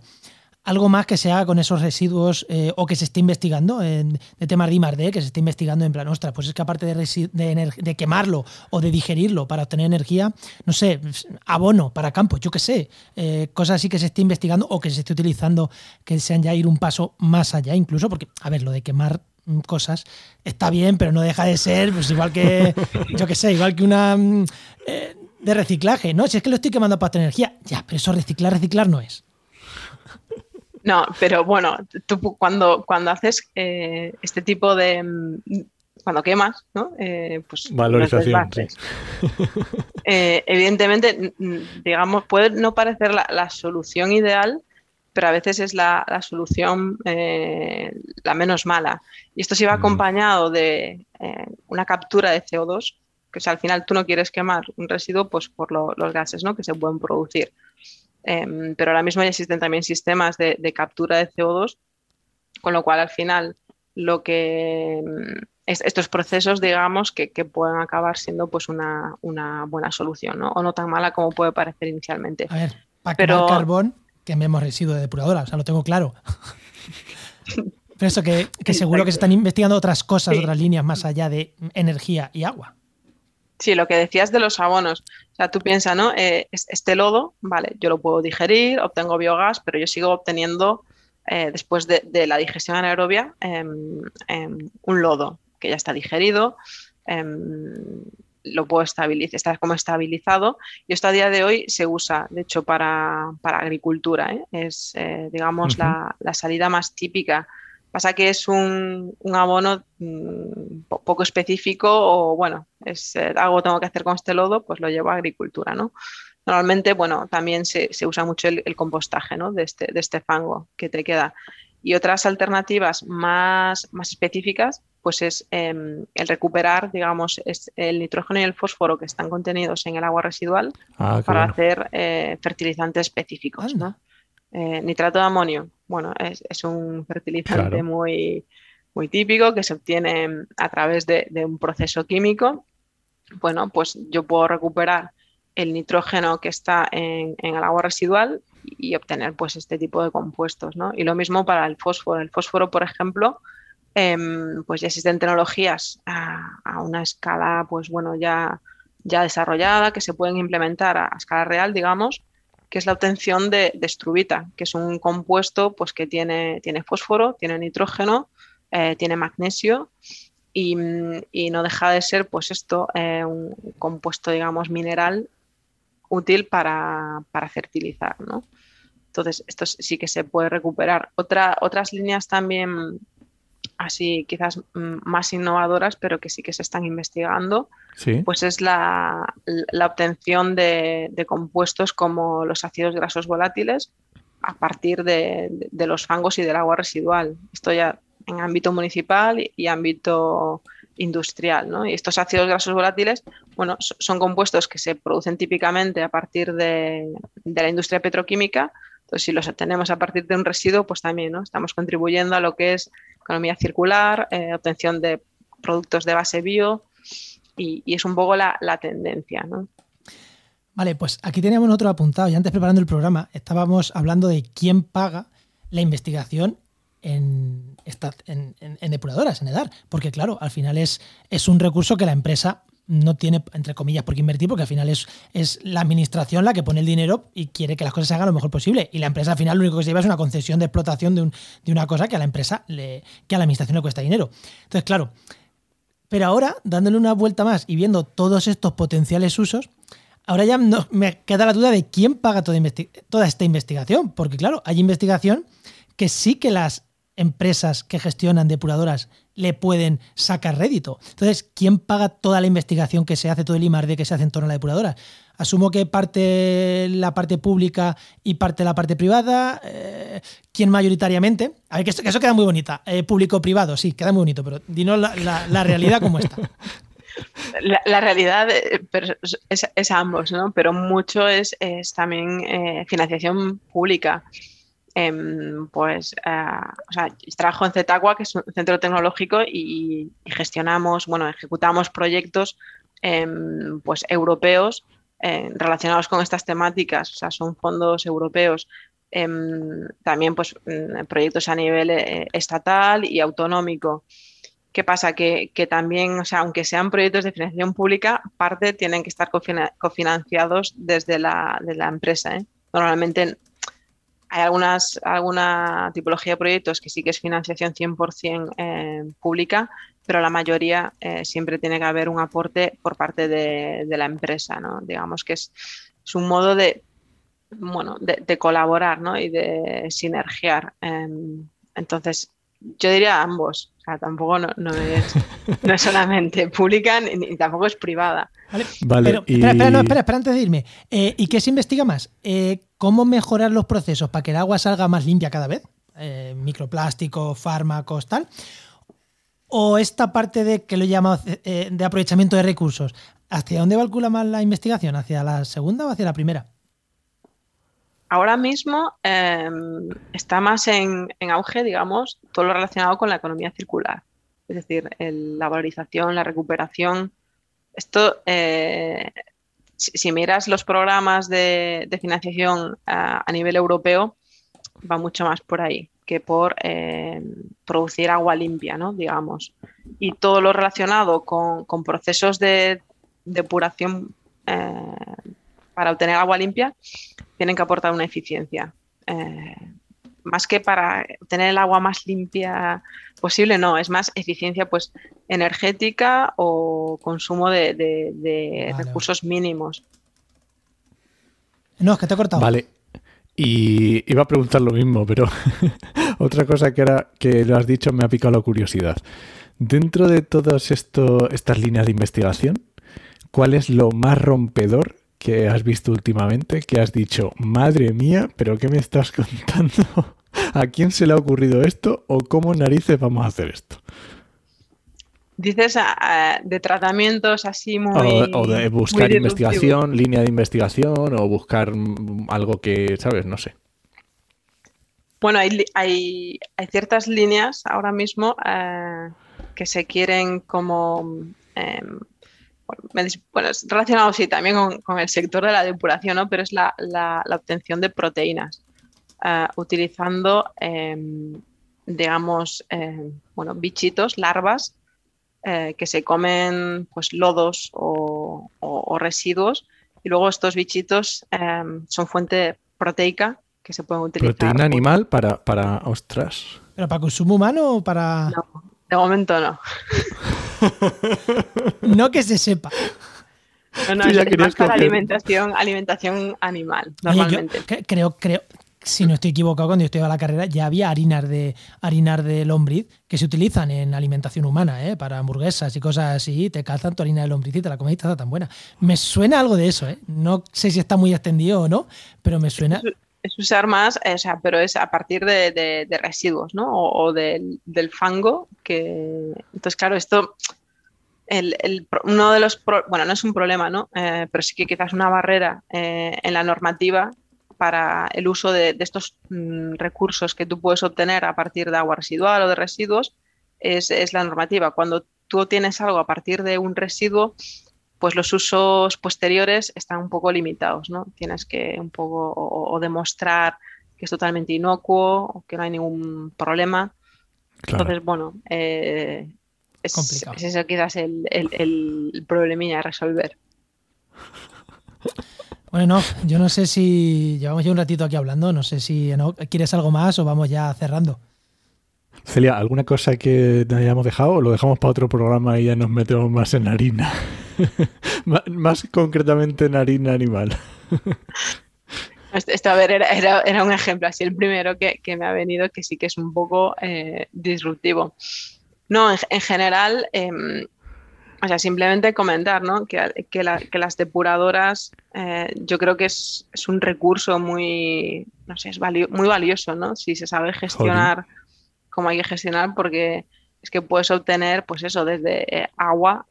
algo más que se haga con esos residuos eh, o que se esté investigando en, de temas de I+.D., que se esté investigando en plan, ostras, pues es que aparte de, de, quemarlo o de digerirlo para obtener energía, no sé, abono para campo, yo qué sé, eh, cosas así que se esté investigando o que se esté utilizando que sean ya ir un paso más allá incluso, porque, a ver, lo de quemar cosas está bien, pero no deja de ser, pues igual que, yo qué sé, igual que una... Mm, eh, de reciclaje, ¿no? Si es que lo estoy quemando para obtener energía, ya, pero eso reciclar, reciclar no es. No, pero bueno, tú cuando, cuando haces eh, este tipo de, mm, cuando quemas, ¿no? Eh, pues valorización. Eh, evidentemente, digamos, puede no parecer la, solución ideal, pero a veces es la, solución la menos mala. Y esto se va mm. acompañado de una captura de CO2, que al final tú no quieres quemar un residuo pues por los gases ¿no? que se pueden producir. Em, pero ahora mismo ya existen también sistemas de, captura de CO2, con lo cual al final lo que estos procesos, digamos, que, pueden acabar siendo pues una, buena solución, ¿no? O no tan mala como puede parecer inicialmente. A ver, para Pero... carbón, quememos residuo de depuradora, o sea, lo tengo claro. Pero eso que, seguro que se están investigando otras cosas, otras líneas más allá de energía y agua. Sí, lo que decías de los abonos. O sea, tú piensas, ¿no? Eh, este lodo, vale, yo lo puedo digerir, obtengo biogás, pero yo sigo obteniendo, eh, después de, la digestión anaerobia, em, em, un lodo que ya está digerido, em, lo puedo estabilizar, está como estabilizado y esto a día de hoy se usa, de hecho, para, agricultura. ¿eh? Es, digamos, la, la salida más típica Pasa que es un, abono mm, poco específico o, bueno, es eh, algo tengo que hacer con este lodo, pues lo llevo a agricultura, ¿no? Normalmente, bueno, también se, usa mucho el, compostaje, ¿no? De este, de este fango que te queda. Y otras alternativas más, más específicas, pues es em, el recuperar, digamos, el nitrógeno y el fósforo que están contenidos en el agua residual ah, para hacer eh, fertilizantes específicos, ¿no? Eh, nitrato de amonio, bueno, es, un fertilizante muy, muy típico que se obtiene a través de, un proceso químico. Bueno, pues yo puedo recuperar el nitrógeno que está en, el agua residual y obtener pues este tipo de compuestos, ¿no? Y lo mismo para el fósforo. El fósforo, por ejemplo, em, pues ya existen tecnologías a, una escala, pues bueno, ya, ya desarrollada, que se pueden implementar a escala real, digamos, que es la obtención de, estrubita, que es un compuesto pues, que tiene, tiene fósforo, tiene nitrógeno, eh, tiene magnesio y, no deja de ser pues esto eh, un compuesto, digamos, mineral útil para, fertilizar. Entonces, esto sí que se puede recuperar. Otra, otras líneas también así quizás mm, más innovadoras, pero que sí que se están investigando, pues es la, obtención de, compuestos como los ácidos grasos volátiles a partir de, los fangos y del agua residual. Esto ya en ámbito municipal y, ámbito industrial. ¿no? Y estos ácidos grasos volátiles, bueno, son compuestos que se producen típicamente a partir de, de la industria petroquímica, entonces, si los obtenemos a partir de un residuo, pues también ¿no? estamos contribuyendo a lo que es economía circular, eh, obtención de productos de base bio y, es un poco la, tendencia. ¿no? Vale, pues aquí teníamos otro apuntado y antes preparando el programa estábamos hablando de quién paga la investigación en, en, depuradoras, en EDAR, porque claro, al final es un recurso que la empresa no tiene, entre comillas, por qué invertir, porque al final es, es la administración la que pone el dinero y quiere que las cosas se hagan lo mejor posible. Y la empresa al final lo único que se lleva es una concesión de explotación de, un, de una cosa que a la empresa, le, que a la administración le cuesta dinero. Entonces, claro, pero ahora, dándole una vuelta más y viendo todos estos potenciales usos, ahora ya me queda la duda de quién paga toda, toda esta investigación, porque claro, hay investigación que sí que las empresas que gestionan depuradoras le pueden sacar rédito. Entonces, ¿quién paga toda la investigación que se hace, todo el IMARDE que se hace en torno a la depuradora? Asumo que parte la parte pública y parte la parte privada. Eh, ¿Quién mayoritariamente? A ver, que eso, queda muy bonita. Eh, Público-privado, sí, queda muy bonito, pero dinos la, realidad como está. La, realidad eh, es, ambos, ¿no? Pero mucho es, también financiación pública. Em, pues, eh, o sea, trabajo en CETACUA, que es un centro tecnológico, y, gestionamos, bueno, ejecutamos proyectos em, pues, europeos eh, relacionados con estas temáticas, o sea, son fondos europeos. Em, también pues mm, proyectos a nivel eh, estatal y autonómico. ¿Qué pasa? Que, también, o sea, aunque sean proyectos de financiación pública, parte tienen que estar cofinanciados desde la, de la empresa. Normalmente hay algunas, alguna tipología de proyectos que sí que es financiación 100% eh, pública, pero la mayoría eh, siempre tiene que haber un aporte por parte de, la empresa. ¿no? Digamos que es, un modo de bueno, de, colaborar ¿no? y de sinergiar. Em, entonces, yo diría ambos. Sea, tampoco no, es, no es, solamente pública ni, tampoco es privada. Vale, Pero, espera, espera, no, espera, espera, antes de irme. Eh, ¿Y qué se investiga más? Eh, ¿Cómo mejorar los procesos para que el agua salga más limpia cada vez? Eh, microplásticos, fármacos, tal. ¿O esta parte de que lo llamado de aprovechamiento de recursos? ¿Hacia dónde calcula más la investigación? ¿Hacia la segunda o hacia la primera? Ahora mismo em, está más en, auge, digamos, todo lo relacionado con la economía circular. Es decir, la valorización, la recuperación. Esto, eh, si, miras los programas de, financiación a, nivel europeo, va mucho más por ahí que por em, producir agua limpia, ¿no? digamos. Y todo lo relacionado con, procesos de depuración eh, para obtener agua limpia tienen que aportar una eficiencia. Eh, más que para tener el agua más limpia posible, no, es más eficiencia pues energética o consumo de, recursos mínimos. No, es que te he cortado. Vale. Y iba a preguntar lo mismo, pero otra cosa que era que lo has dicho me ha picado la curiosidad. Dentro de todas estas líneas de investigación, ¿cuál es lo más rompedor que has visto últimamente que has dicho, madre mía, pero ¿qué me estás contando? ¿A quién se le ha ocurrido esto o cómo narices vamos a hacer esto? Dices de tratamiamientos así muy... O, de buscar investigación, línea de investigación o buscar algo que, ¿sabes? No sé. Bueno, hay, hay, ciertas líneas ahora mismo eh, que se quieren como em, bueno, es relacionado sí también con, el sector de la depuración, ¿no? pero es la, obtención de proteínas eh, utilizando, em, digamos, em, bueno, bichitos, larvas eh, que se comen pues, lodos o, residuos y luego estos bichitos em, son fuente proteica que se pueden utilizar. ¿Proteína animal para, para ostras? ¿Pero para consumo humano o para...? No, de momento no. no que se sepa. No, no, es más para alimentación, alimentación animal, normalmente. creo, creo, si no estoy equivocado, cuando yo estudiaba la carrera ya había harinas de, harinas de lombriz que se utilizan en alimentación humana, ¿eh? para hamburguesas y cosas así. Te calzan tu harina de lombriz y te la comes está tan buena. Me suena algo de eso, ¿eh? No sé si está muy extendido o no, pero me suena es usar más, o sea, pero es a partir de, residuos, ¿no? O, del, fango, que... Entonces, claro, esto, el, uno de los, bueno, no es un problema, ¿no? Eh, pero sí que quizás una barrera eh, en la normativa para el uso de, estos mm, recursos que tú puedes obtener a partir de agua residual o de residuos es, es la normativa. Cuando tú tienes algo a partir de un residuo, pues los usos posteriores están un poco limitados, ¿no? Tienes que un poco o, demostrar que es totalmente inocuo o que no hay ningún problema. Entonces, bueno, eh, es, eso quizás el, el, problemilla a resolver. Bueno, no, yo no sé si llevamos ya un ratito aquí hablando, no sé si ¿no? quieres algo más o vamos ya cerrando. Celia, ¿alguna cosa que te hayamos dejado o lo dejamos para otro programa y ya nos metemos más en harina? más concretamente en harina animal. Esto, a ver, era, un ejemplo, así el primero que, me ha venido, que sí que es un poco eh, disruptivo. No, en, general, em, o sea, simplemente comentar ¿no? que, que, las depuradoras, eh, yo creo que es, un recurso muy, no sé, es muy valioso, ¿no? Si se sabe gestionar como hay que gestionar, porque es que puedes obtener, pues eso, desde eh, agua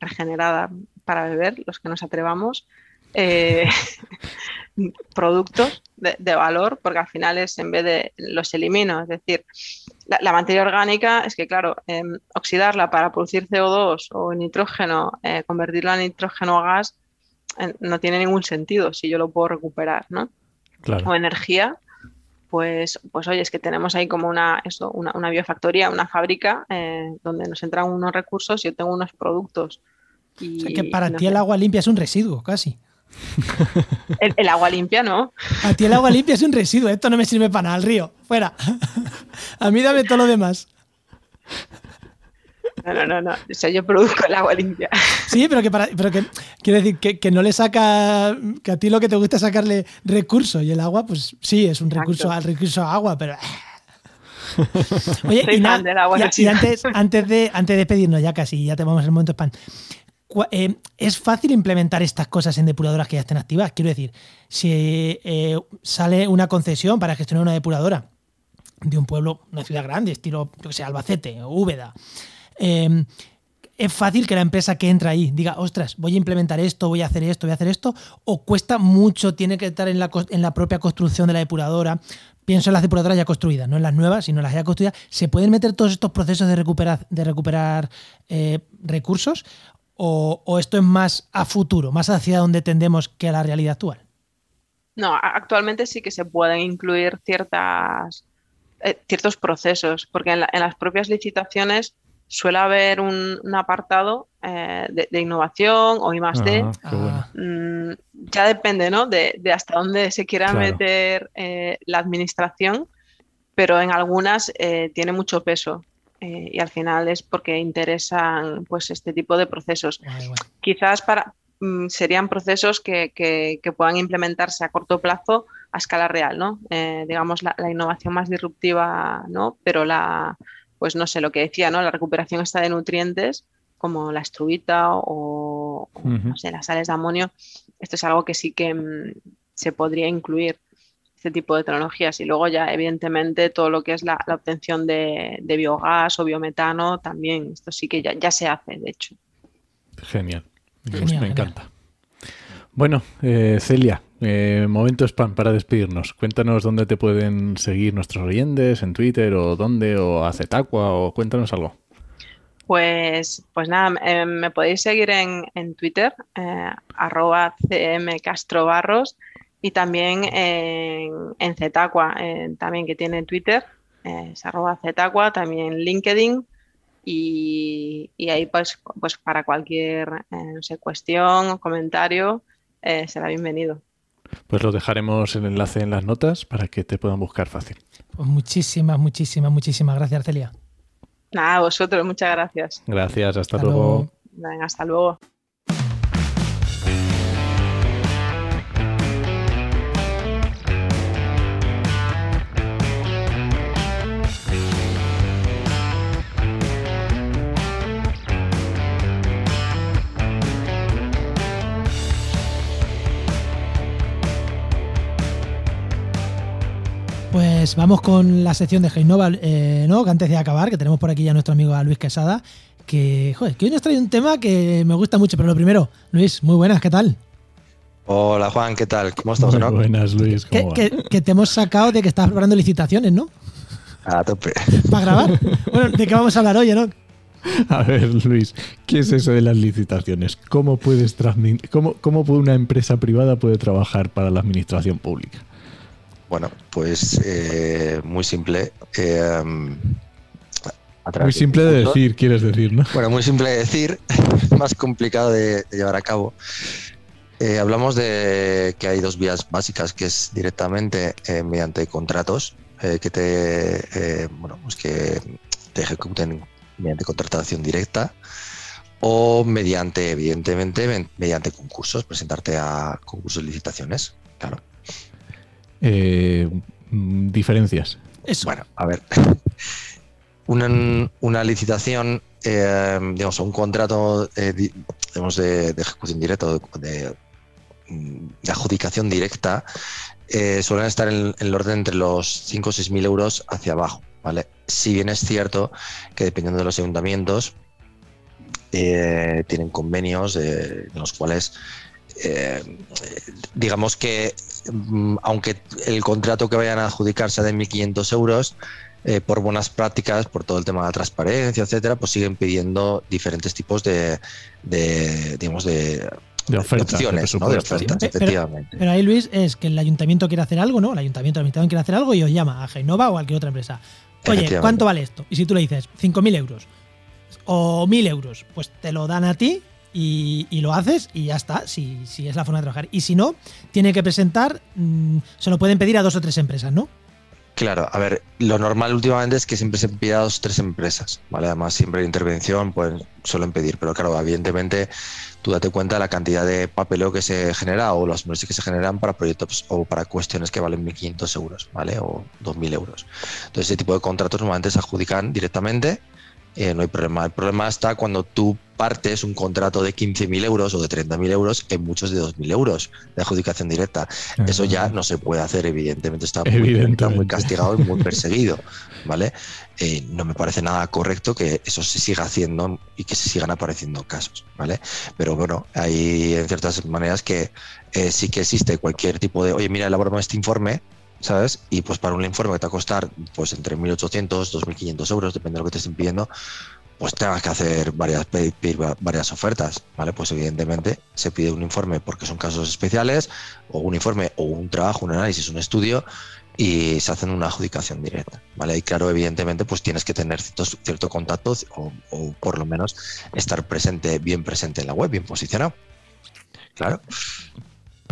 regenerada para beber, los que nos atrevamos, eh, productos de, valor, porque al final es en vez de los elimino, es decir, la, materia orgánica es que, claro, em, oxidarla para producir CO2 o nitrógeno, eh, convertirla en nitrógeno a gas, no tiene ningún sentido si yo lo puedo recuperar, ¿no? O energía, pues, pues oye, es que tenemos ahí como una, eso, una, biofactoría, una fábrica eh, donde nos entran unos recursos y yo tengo unos productos o sea que para ti el agua limpia es un residuo, casi. El, agua limpia no. A ti el agua limpia es un residuo. Esto no me sirve para nada, el río. Fuera. A mí dame todo lo demás. No, no, no, no. O sea, yo produzco el agua limpia. Sí, pero que para, pero que quiero decir que, que, no le saca, que a ti lo que te gusta es sacarle recursos y el agua, pues sí, es un recurso al recurso a agua, pero Oye, y, y, antes, antes, de, antes de pedirnos ya casi, ya te vamos al momento spam. Eh, ¿Es fácil implementar estas cosas en depuradoras que ya estén activas? Quiero decir, si eh, sale una concesión para gestionar una depuradora de un pueblo, una ciudad grande, estilo, yo que sé, Albacete o Úbeda, em, es fácil que la empresa que entra ahí diga, ostras, voy a implementar esto, voy a hacer esto, voy a hacer esto, o cuesta mucho, tiene que estar en la, en la propia construcción de la depuradora. Pienso en las depuradoras ya construidas, no en las nuevas, sino en las ya construidas. ¿Se pueden meter todos estos procesos de recuperar, de recuperar eh, recursos? O, esto es más a futuro, más hacia donde tendemos que a la realidad actual? No, actualmente sí que se pueden incluir ciertas, eh, ciertos procesos, porque en, las propias licitaciones suele haber un, apartado eh, de, innovación o I más D. Ah, mm, ya depende ¿no? de, hasta dónde se quiera meter eh, la administración, pero en algunas tiene mucho peso. Eh, y al final es porque interesan pues este tipo de procesos. Quizás para, mm, serían procesos que, que, puedan implementarse a corto plazo a escala real, ¿no? Eh, digamos la, innovación más disruptiva, ¿no? Pero la, pues no sé, lo que decía, ¿no? La recuperación está de nutrientes como la estruita o, no sé, las sales de amonio, esto es algo que sí que mm, se podría incluir este tipo de tecnologías. Y luego ya, evidentemente, todo lo que es la, obtención de, biogás o biometano, también, esto sí que ya, ya se hace, de hecho. Genial, me encanta. Bueno, eh, Celia, eh, momento spam para despedirnos. Cuéntanos dónde te pueden seguir nuestros oyentes, en Twitter o dónde, o a Zetacua, o cuéntanos algo. Pues, pues nada, eh, me podéis seguir en, en Twitter, arroba cmcastrobarros y también en, en Zetacua, también que tiene Twitter, es arroba Zetacua, también LinkedIn y, ahí pues, pues para cualquier eh, cuestión o comentario eh, será bienvenido. Pues lo dejaremos el enlace en las notas para que te puedan buscar fácil. Pues muchísimas, muchísimas, muchísimas gracias, Arcelia. Nada, a vosotros, muchas gracias. Gracias, hasta, luego. Venga, hasta luego. Pues vamos con la sección de Heinova, eh, ¿no? Que antes de acabar, que tenemos por aquí ya nuestro amigo Luis Quesada, que, joder, que hoy nos trae un tema que me gusta mucho. Pero lo primero, Luis, muy buenas, ¿qué tal? Hola Juan, ¿qué tal? ¿Cómo estás? Muy buenas, Luis. ¿Cómo que, que, te hemos sacado de que estás preparando licitaciones, ¿no? A tope. ¿Para grabar? bueno, ¿de qué vamos a hablar hoy, no? A ver, Luis, ¿qué es eso de las licitaciones? ¿Cómo puedes cómo, cómo una empresa privada puede trabajar para la administración pública? Bueno, pues eh, muy simple. Eh, muy simple de, decir, quieres decir, ¿no? Bueno, muy simple de decir, más complicado de, llevar a cabo. Eh, hablamos de que hay dos vías básicas, que es directamente mediante contratos que te, bueno, pues que te ejecuten mediante contratación directa o mediante, evidentemente, mediante concursos, presentarte a concursos de licitaciones, claro. Eh, diferencias. Bueno, a ver. Una, licitación, eh, digamos, un contrato eh, de, ejecución directa, de, de, adjudicación directa, suelen estar en, el orden entre los 5 o 6 mil euros hacia abajo. ¿vale? Si bien es cierto que dependiendo de los ayuntamientos, tienen convenios en los cuales digamos que Mm, aunque el contrato que vayan a adjudicar sea de 1.500 euros, eh, por buenas prácticas, por todo el tema de la transparencia, etcétera, pues siguen pidiendo diferentes tipos de, digamos, de, ofertas, opciones, ¿no? de ofertas, efectivamente. Pero, ahí, Luis, es que el ayuntamiento quiere hacer algo, ¿no? El ayuntamiento, el ayuntamiento quiere hacer algo y os llama a Genova o a cualquier otra empresa. Oye, ¿cuánto vale esto? Y si tú le dices 5.000 euros o 1.000 euros, pues te lo dan a ti y, lo haces y ya está, si, si, es la forma de trabajar. Y si no, tiene que presentar, mm, se lo pueden pedir a dos o tres empresas, ¿no? Claro, a ver, lo normal últimamente es que siempre se pida dos tres empresas, ¿vale? Además, siempre hay intervención, pues suelen pedir, pero claro, evidentemente tú date cuenta de la cantidad de papeleo que se genera o los meses que se generan para proyectos o para cuestiones que valen 1.500 euros, ¿vale? O 2.000 euros. Entonces, ese tipo de contratos normalmente se adjudican directamente eh, no hay problema. El problema está cuando tú partes un contrato de 15.000 euros o de 30.000 euros en muchos de 2.000 euros de adjudicación directa. Eso ya no se puede hacer, evidentemente. Está muy, castigado y muy perseguido. ¿vale? Eh, no me parece nada correcto que eso se siga haciendo y que se sigan apareciendo casos. ¿vale? Pero bueno, hay en ciertas maneras que eh, sí que existe cualquier tipo de, oye, mira, elaboramos este informe ¿sabes? Y pues para un informe que te va a costar pues entre 1.800, 2.500 euros, depende de lo que te estén pidiendo, pues tengas que hacer varias, varias ofertas, ¿vale? Pues evidentemente se pide un informe porque son casos especiales, o un informe, o un trabajo, un análisis, un estudio, y se hacen una adjudicación directa, ¿vale? Y claro, evidentemente, pues tienes que tener ciertos, cierto contacto o, o por lo menos estar presente, bien presente en la web, bien posicionado. Claro.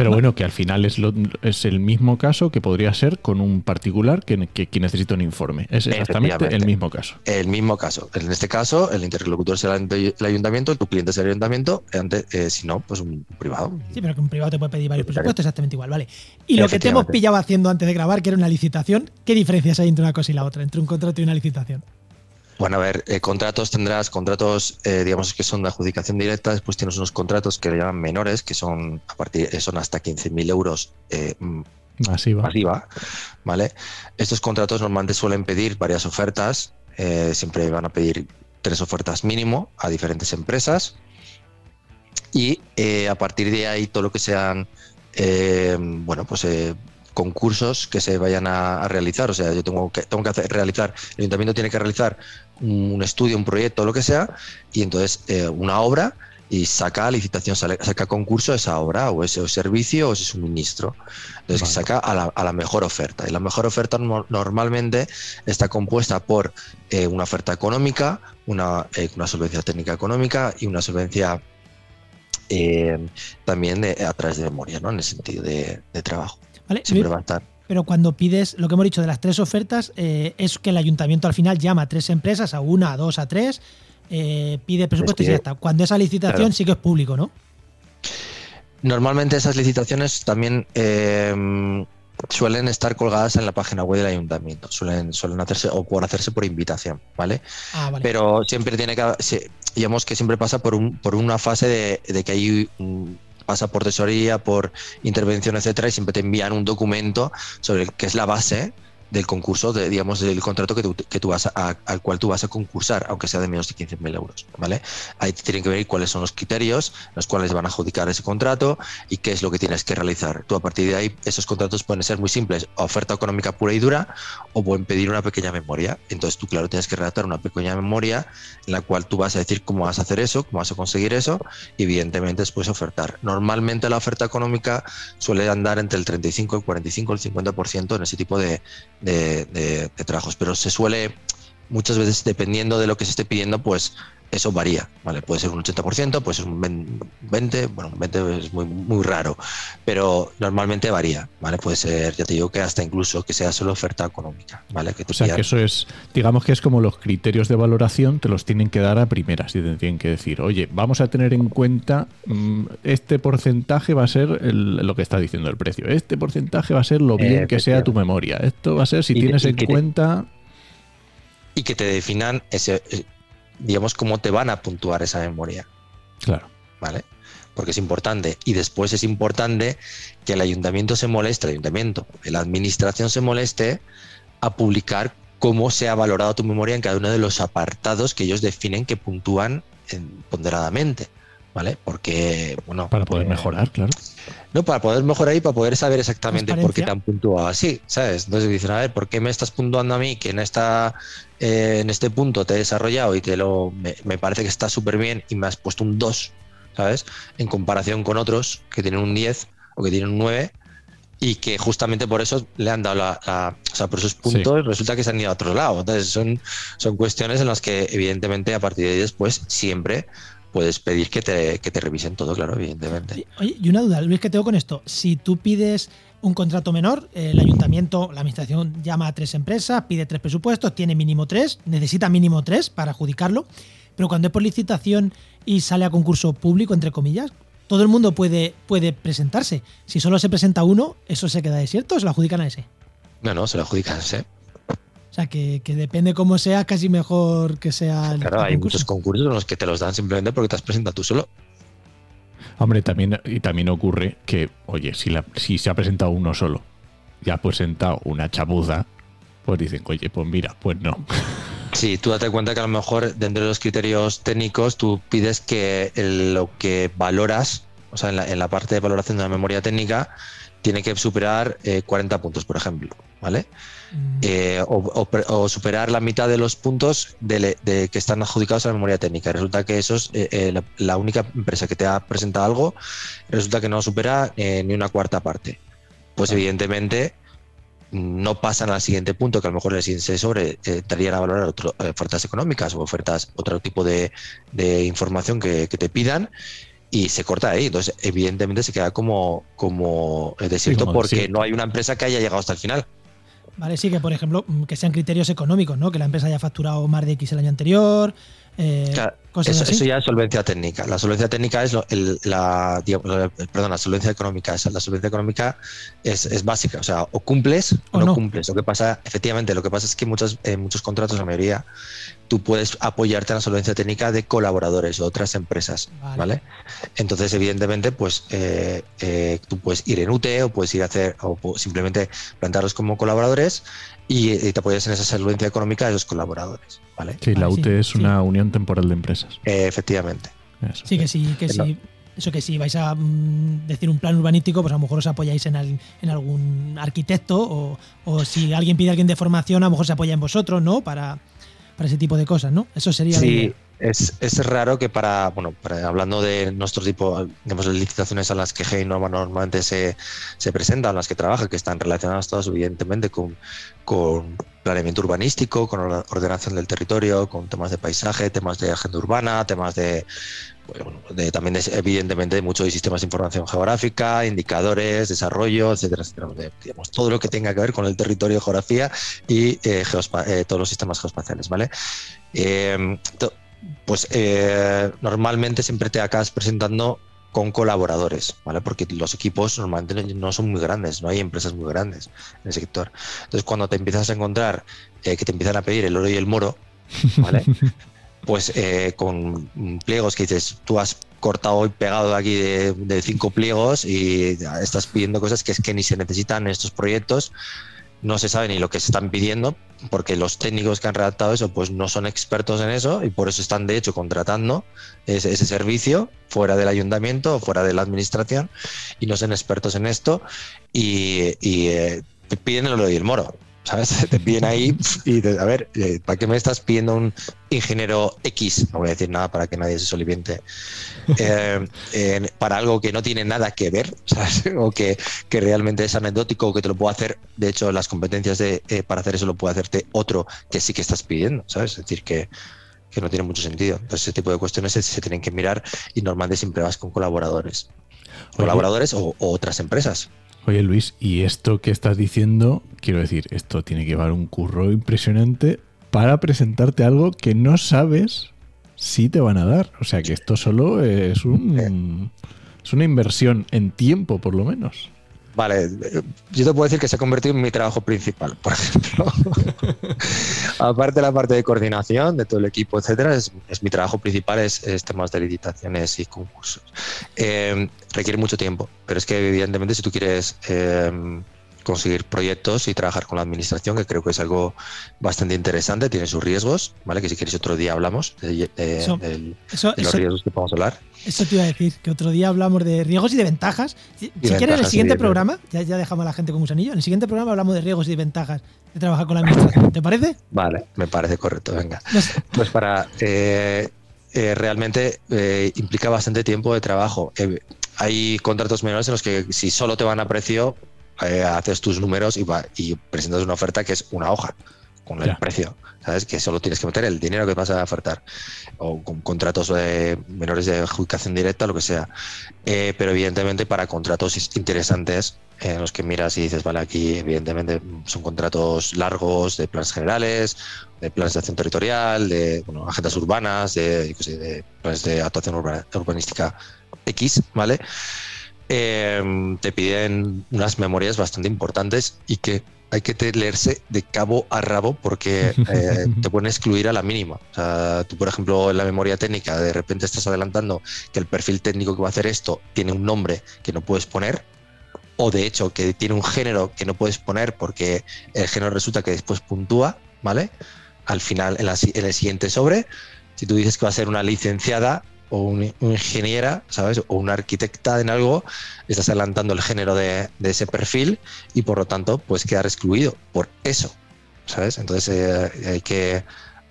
Pero bueno, que al final es, es el mismo caso que podría ser con un particular que, que, necesita un informe. Es exactamente el mismo caso. El mismo caso. En este caso, el interlocutor será el ayuntamiento, tu cliente será el ayuntamiento, eh, si no, pues un privado. Sí, pero que un privado te puede pedir varios presupuestos exactamente igual, ¿vale? Y lo que te hemos pillado haciendo antes de grabar, que era una licitación, ¿qué diferencias hay entre una cosa y la otra, entre un contrato y una licitación? Bueno, a ver, eh, contratos tendrás contratos, eh, digamos que son de adjudicación directa, después tienes unos contratos que le llaman menores, que son a partir eh, son hasta 15.000 euros masiva. ¿vale? Estos contratos normalmente suelen pedir varias ofertas, siempre van a pedir tres ofertas mínimo a diferentes empresas y a partir de ahí todo lo que sean, bueno, pues concursos que se vayan a, realizar. O sea, yo tengo que, tengo que hacer, realizar, el ayuntamiento tiene que realizar un, estudio, un proyecto, lo que sea, y entonces eh, una obra y saca licitación, saca concurso esa obra o ese servicio o ese suministro. Entonces saca a la, a la, mejor oferta. Y la mejor oferta normalmente está compuesta por eh, una oferta económica, una, eh, una solvencia técnica económica y una solvencia también a través de memoria, ¿no? en el sentido de trabajo. Pero cuando pides, lo que hemos dicho de las tres ofertas, eh, es que el ayuntamiento al final llama a tres empresas, a una, a dos, a tres, eh, pide presupuesto y ya está. Cuando esa licitación sí que es público, ¿no? Normalmente esas licitaciones también eh, suelen estar colgadas en la página web del ayuntamiento, suelen, suelen hacerse o por hacerse por invitación, ¿vale? Ah, Pero siempre tiene que, digamos que siempre pasa por, un, por una fase de, de que hay un, pasa por tesorería, por intervención, etcétera, y siempre te envían un documento sobre el, que es la base del concurso, de, digamos, del contrato que tú, que tú vas a, al cual tú vas a concursar, aunque sea de menos de 15.000 euros, ¿vale? Ahí tienen que ver cuáles son los criterios, los cuales van a adjudicar ese contrato y qué es lo que tienes que realizar. Tú a partir de ahí, esos contratos pueden ser muy simples, oferta económica pura y dura, o pueden pedir una pequeña memoria. Entonces tú, claro, tienes que redactar una pequeña memoria en la cual tú vas a decir cómo vas a hacer eso, cómo vas a conseguir eso, y evidentemente después ofertar. Normalmente la oferta económica suele andar entre el 35, el 45, el 50% en ese tipo de, de, trabajos, pero se suele, muchas veces dependiendo de lo que se esté pidiendo, pues eso varía, ¿vale? Puede ser un 80%, puede ser un 20%, bueno, un 20% es muy, muy raro, pero normalmente varía, ¿vale? Puede ser, ya te digo, que hasta incluso que sea solo oferta económica, ¿vale? Que o sea, que eso es, digamos que es como los criterios de valoración te los tienen que dar a primeras y te tienen que decir, oye, vamos a tener en cuenta mm, este porcentaje va a ser lo que está diciendo el precio, este porcentaje va a ser lo bien que sea tu memoria, esto va a ser si tienes en cuenta... y que te definan ese digamos, cómo te van a puntuar esa memoria. Claro. ¿Vale? Porque es importante. Y después es importante que el ayuntamiento se moleste, el ayuntamiento, la administración se moleste a publicar cómo se ha valorado tu memoria en cada uno de los apartados que ellos definen que puntúan ponderadamente. ¿Vale? Porque, bueno. Para poder eh, mejorar, claro. No, para poder mejorar y para poder saber exactamente por qué te han puntuado así, ¿sabes? Entonces dicen, a ver, ¿por qué me estás puntuando a mí que en esta eh, en este punto te he desarrollado y te lo me, parece que está súper bien y me has puesto un 2, ¿sabes? En comparación con otros que tienen un 10 o que tienen un 9 y que justamente por eso le han dado la, o sea, por esos puntos resulta que se han ido a otro lado. Entonces son, son cuestiones en las que evidentemente a partir de ahí después siempre puedes pedir que te, que te revisen todo, claro, evidentemente. Oye, y una duda, Luis, que tengo con esto. Si tú pides un contrato menor, el ayuntamiento, la administración llama a tres empresas, pide tres presupuestos, tiene mínimo tres, necesita mínimo tres para adjudicarlo, pero cuando es por licitación y sale a concurso público, entre comillas, todo el mundo puede, puede presentarse. Si solo se presenta uno, ¿eso se queda desierto o se lo adjudican a ese? No, no, se lo adjudican a ese. O sea, que, que depende cómo sea, casi mejor que sea el Claro, hay concurso. muchos concursos en los que te los dan simplemente porque te has presentado tú solo. Hombre, también, y también ocurre que, oye, si, la, si se ha presentado uno solo y ha presentado una chapuza, pues dicen, oye, pues mira, pues no. Sí, tú date cuenta que a lo mejor dentro de los criterios técnicos tú pides que el- lo que valoras, o sea, en la, en la parte de valoración de la memoria técnica, tiene que superar eh, 40 puntos, por ejemplo, ¿vale? Mm, Eh, o, o pre- o superar la mitad de los puntos de, que están adjudicados a la memoria técnica. Resulta que eso es eh, eh, la, la única empresa que te ha presentado algo, resulta que no supera eh, ni una cuarta parte. Pues evidentemente no pasan al siguiente punto, que a lo mejor el siguiente sobre entrarían a valorar otro- ofertas económicas o ofertas, otro tipo de, de información que, que te pidan y se corta ahí. Entonces, evidentemente se queda como, como desierto como porque no hay una empresa que haya llegado hasta el final. Vale, sí, que por ejemplo, mm, que sean criterios económicos, ¿no? Que la empresa haya facturado más de X el año anterior, eh, Claro, cosas eso, así. eso ya es solvencia técnica. La solvencia técnica es lo- el- la, digamos, perdón, la solvencia económica. Esa- La solvencia económica es, es básica. O sea, o cumples o, O no, no. cumples. Lo que pasa, efectivamente, lo que pasa es que muchos, en muchos contratos, la mayoría, tú puedes apoyarte en la solvencia técnica de colaboradores o otras empresas. Vale. ¿vale? Entonces, evidentemente, pues eh, eh, tú puedes ir en UTE o puedes ir a hacer, o simplemente plantarlos como colaboradores y, y te apoyas en esa solvencia económica de los colaboradores. ¿vale? Sí, la Vale, sí, UTE es sí. una unión temporal de empresas. Eh, efectivamente. Eso. Sí, que sí, que sí. Eso que si vais a mm, decir un plan urbanístico, pues a lo mejor os apoyáis en, al- en algún arquitecto o, o si alguien pide a alguien de formación, a lo mejor se apoya en vosotros, ¿no? Para, para ese tipo de cosas, ¿no? Eso sería Sí. Es, es raro que para, bueno, para- hablando de nuestro tipo, digamos, de licitaciones a las que norma- normalmente se, se presenta, en las que trabaja, que están relacionadas todas, evidentemente, con, con planeamiento urbanístico, con or- ordenación del territorio, con temas de paisaje, temas de agenda urbana, temas de, también de- evidentemente de mucho de sistemas de información geográfica, indicadores, desarrollo, etcétera, etcétera. Digamos, todo lo que tenga que ver con el territorio, geografía y eh, eh, todos los sistemas geoespaciales, ¿vale? Eh, pues eh, normalmente siempre te acabas presentando con colaboradores, ¿vale? Porque los equipos normalmente no son muy grandes, no hay empresas muy grandes en el sector. Entonces, cuando te empiezas a encontrar eh, que te empiezan a pedir el oro y el moro, ¿vale? pues eh, con pliegos que dices, tú has cortado y pegado aquí de, de cinco pliegos y estás pidiendo cosas que es que ni se necesitan en estos proyectos, no se sabe ni lo que se están pidiendo, porque los técnicos que han redactado eso pues no son expertos en eso y por eso están de hecho contratando ese, ese servicio fuera del ayuntamiento o fuera de la administración y no son expertos en esto y, eh, piden el oro y el moro. ¿Sabes? Te piden ahí y dices, a ver, eh, ¿para qué me estás pidiendo un ingeniero X? No voy a decir nada para que nadie se soliviente. Eh, eh, para algo que no tiene nada que ver, ¿sabes? O que, que realmente es anecdótico o que te lo puedo hacer. De hecho, las competencias de, eh, para hacer eso lo puede hacerte otro que sí que estás pidiendo, ¿sabes? Es decir, que, que no tiene mucho sentido. Entonces, ese tipo de cuestiones se, se tienen que mirar y normalmente siempre vas con colaboradores. Colaboradores o, o otras empresas. Oye Luis, y esto que estás diciendo, quiero decir, esto tiene que llevar un curro impresionante para presentarte algo que no sabes si te van a dar. O sea que esto solo es un es una inversión en tiempo, por lo menos. Vale, eh, yo te puedo decir que se ha convertido en mi trabajo principal, por ejemplo. Aparte de la parte de coordinación de todo el equipo, etcétera, es, mi trabajo principal, es, es temas de licitaciones y concursos. Eh, requiere mucho tiempo, pero es que evidentemente si tú quieres eh, conseguir proyectos y trabajar con la administración, que creo que es algo bastante interesante, tiene sus riesgos, ¿vale? Que si quieres otro día hablamos de, de- Eso- del- Eso, de los eso, riesgos que podemos hablar. eso te iba a decir, que otro día hablamos de riesgos y de ventajas. Si, si quieres, en el siguiente programa, ya, ya dejamos a la gente con gusanillo, en el siguiente programa hablamos de riesgos y ventajas de trabajar con la administración. ¿Te parece? Vale, me parece correcto, venga. No sé. Pues para eh, eh, realmente eh, implica bastante tiempo de trabajo. Eh, hay contratos menores en los que si solo te van a precio, eh, haces tus números y, va- y presentas una oferta que es una hoja con el Ya. precio. ¿Sabes? Que solo tienes que meter el dinero que vas a ofertar. O con contratos eh, menores de adjudicación directa, lo que sea. Eh, pero evidentemente para contratos interesantes en los que miras y dices, vale, aquí evidentemente son contratos largos de planes generales, de planes de acción territorial, de bueno, agendas urbanas, de, de planes de actuación urbanística X, ¿vale? Eh, te piden unas memorias bastante importantes y que hay que leerse de cabo a rabo porque eh, te pueden excluir a la mínima. O sea, tú, por ejemplo, en la memoria técnica, de repente estás adelantando que el perfil técnico que va a hacer esto tiene un nombre que no puedes poner, o de hecho que tiene un género que no puedes poner porque el género resulta que después puntúa, ¿vale? Al final, en, en el siguiente sobre, si tú dices que va a ser una licenciada, o una ingeniera, ¿sabes? O una arquitecta en algo, estás adelantando el género de, ese perfil y por lo tanto puedes quedar excluido por eso, ¿sabes? Entonces eh, hay que...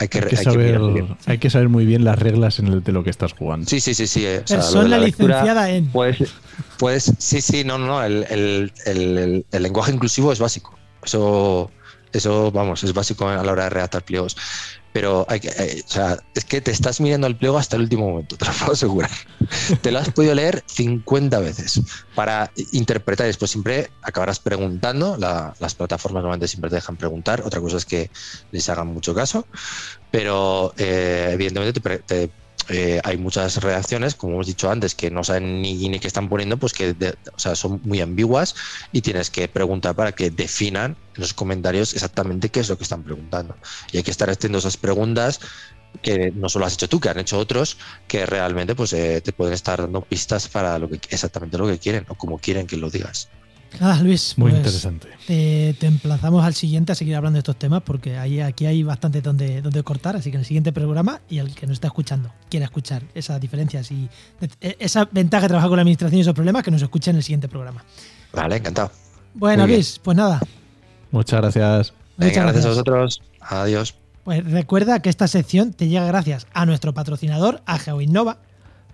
Hay que, saber, hay que saber muy bien las reglas en el, de lo que estás jugando. Sí, sí, sí, sí. Eh, Persona licenciada en. Pues, pues sí, sí, no, no, no. El, el, lenguaje inclusivo es básico. Eso, eso, vamos, es básico a la hora de redactar pliegos pero hay que, eh, es que te estás mirando el pliego hasta el último momento, te lo puedo asegurar. te lo has podido leer 50 veces para interpretar y después siempre acabarás preguntando. las plataformas normalmente siempre te dejan preguntar, otra cosa es que les hagan mucho caso, pero eh, evidentemente te, te eh, hay muchas redacciones, como hemos dicho antes, que no saben ni, ni qué están poniendo, pues que o sea, son muy ambiguas y tienes que preguntar para que definan en los comentarios exactamente qué es lo que están preguntando. Y hay que estar haciendo esas preguntas que no solo has hecho tú, que han hecho otros, que realmente pues eh, te pueden estar dando pistas para lo que exactamente lo que quieren o como quieren que lo digas. Ah, Luis. Muy pues, interesante. Te, emplazamos al siguiente a seguir hablando de estos temas porque aquí hay bastante donde, donde cortar. Así que en el siguiente programa y el que nos está escuchando quiera escuchar esas diferencias y e, esa ventaja de trabajar con la administración y esos problemas, que nos escuche en el siguiente programa. Vale, encantado. Bueno, Luis, pues nada. Muchas gracias. Muchas gracias a vosotros. Adiós. Pues recuerda que esta sección te llega gracias a nuestro patrocinador, a GeoInnova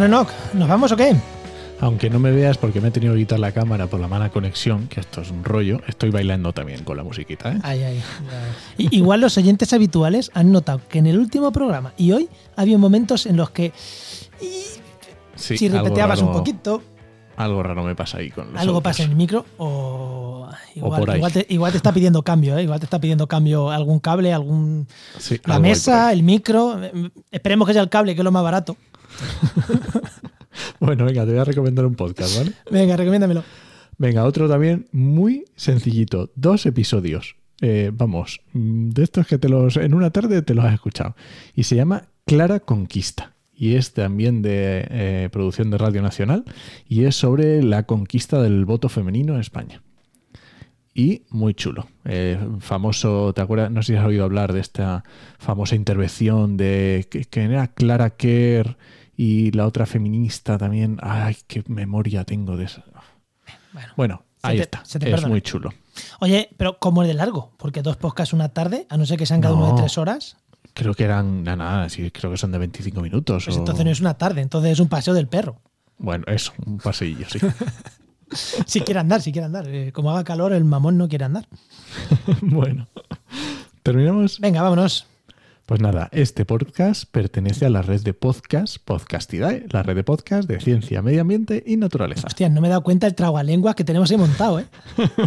Bueno, ¿nos vamos o qué? Aunque no me veas porque me he tenido que quitar la cámara por la mala conexión, que esto es un rollo, estoy bailando también con la musiquita. ¿eh? Ay, ay, igual los oyentes habituales han notado que en el último programa y hoy había momentos en los que si repeteabas un poquito... Algo raro me pasa ahí con los Algo pasa en el micro o igual, te, está pidiendo cambio, ¿eh? igual te está pidiendo cambio algún cable, algún la mesa, el micro. Esperemos que sea el cable, que es lo más barato. bueno, venga, te voy a recomendar un podcast, ¿vale? Venga, recomiéndamelo. Venga, otro también muy sencillito. Dos episodios. Eh, vamos, mm, de estos que te los en una tarde te los has escuchado. Y se llama Clara Conquista. Y es también de eh, producción de Radio Nacional. Y es sobre la conquista del voto femenino en España. Y muy chulo. Eh, famoso, ¿te acuerdas? No sé si has oído hablar de esta famosa intervención de que, que era Clara Kerr y la otra feminista también. Ay, qué memoria tengo de eso. Bueno, ahí está. es muy chulo. Oye, pero ¿cómo es de largo? Porque dos podcasts una tarde, a no ser que sean cada uno de tres horas. Creo que eran, nada, nada, sí, creo que son de 25 minutos. Pues entonces no es una tarde, entonces es un paseo del perro. Bueno, eso, un paseillo, sí. si quiere andar, si quiere andar. Eh, como haga calor, el mamón no quiere andar. bueno, ¿terminamos? Venga, vámonos. Pues nada, este podcast pertenece a la red de podcast Podcastidae, la red de podcast de ciencia, medio ambiente y naturaleza. Hostia, no me he dado cuenta el tragualenguas que tenemos ahí montado, ¿eh?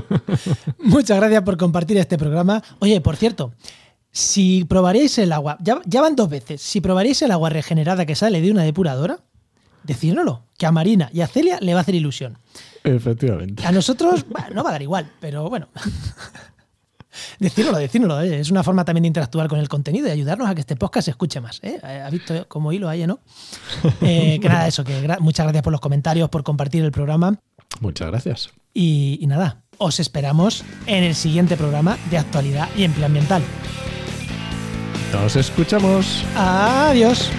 Muchas gracias por compartir este programa. Oye, por cierto, si probaréis el agua, ya, van dos veces, si probaréis el agua regenerada que sale de una depuradora, decírnoslo, que a Marina y a Celia le va a hacer ilusión. Efectivamente. A nosotros, bueno, no va a dar igual, pero bueno. Decírnoslo, decírnoslo. Eh. Es una forma también de interactuar con el contenido y ayudarnos a que este podcast se escuche más. ¿eh? ¿Ha visto como hilo ahí, no? Eh, que nada, eso, que muchas gracias por los comentarios, por compartir el programa. Muchas gracias. Y, y nada, os esperamos en el siguiente programa de actualidad y empleo ambiental. Nos escuchamos. Adiós.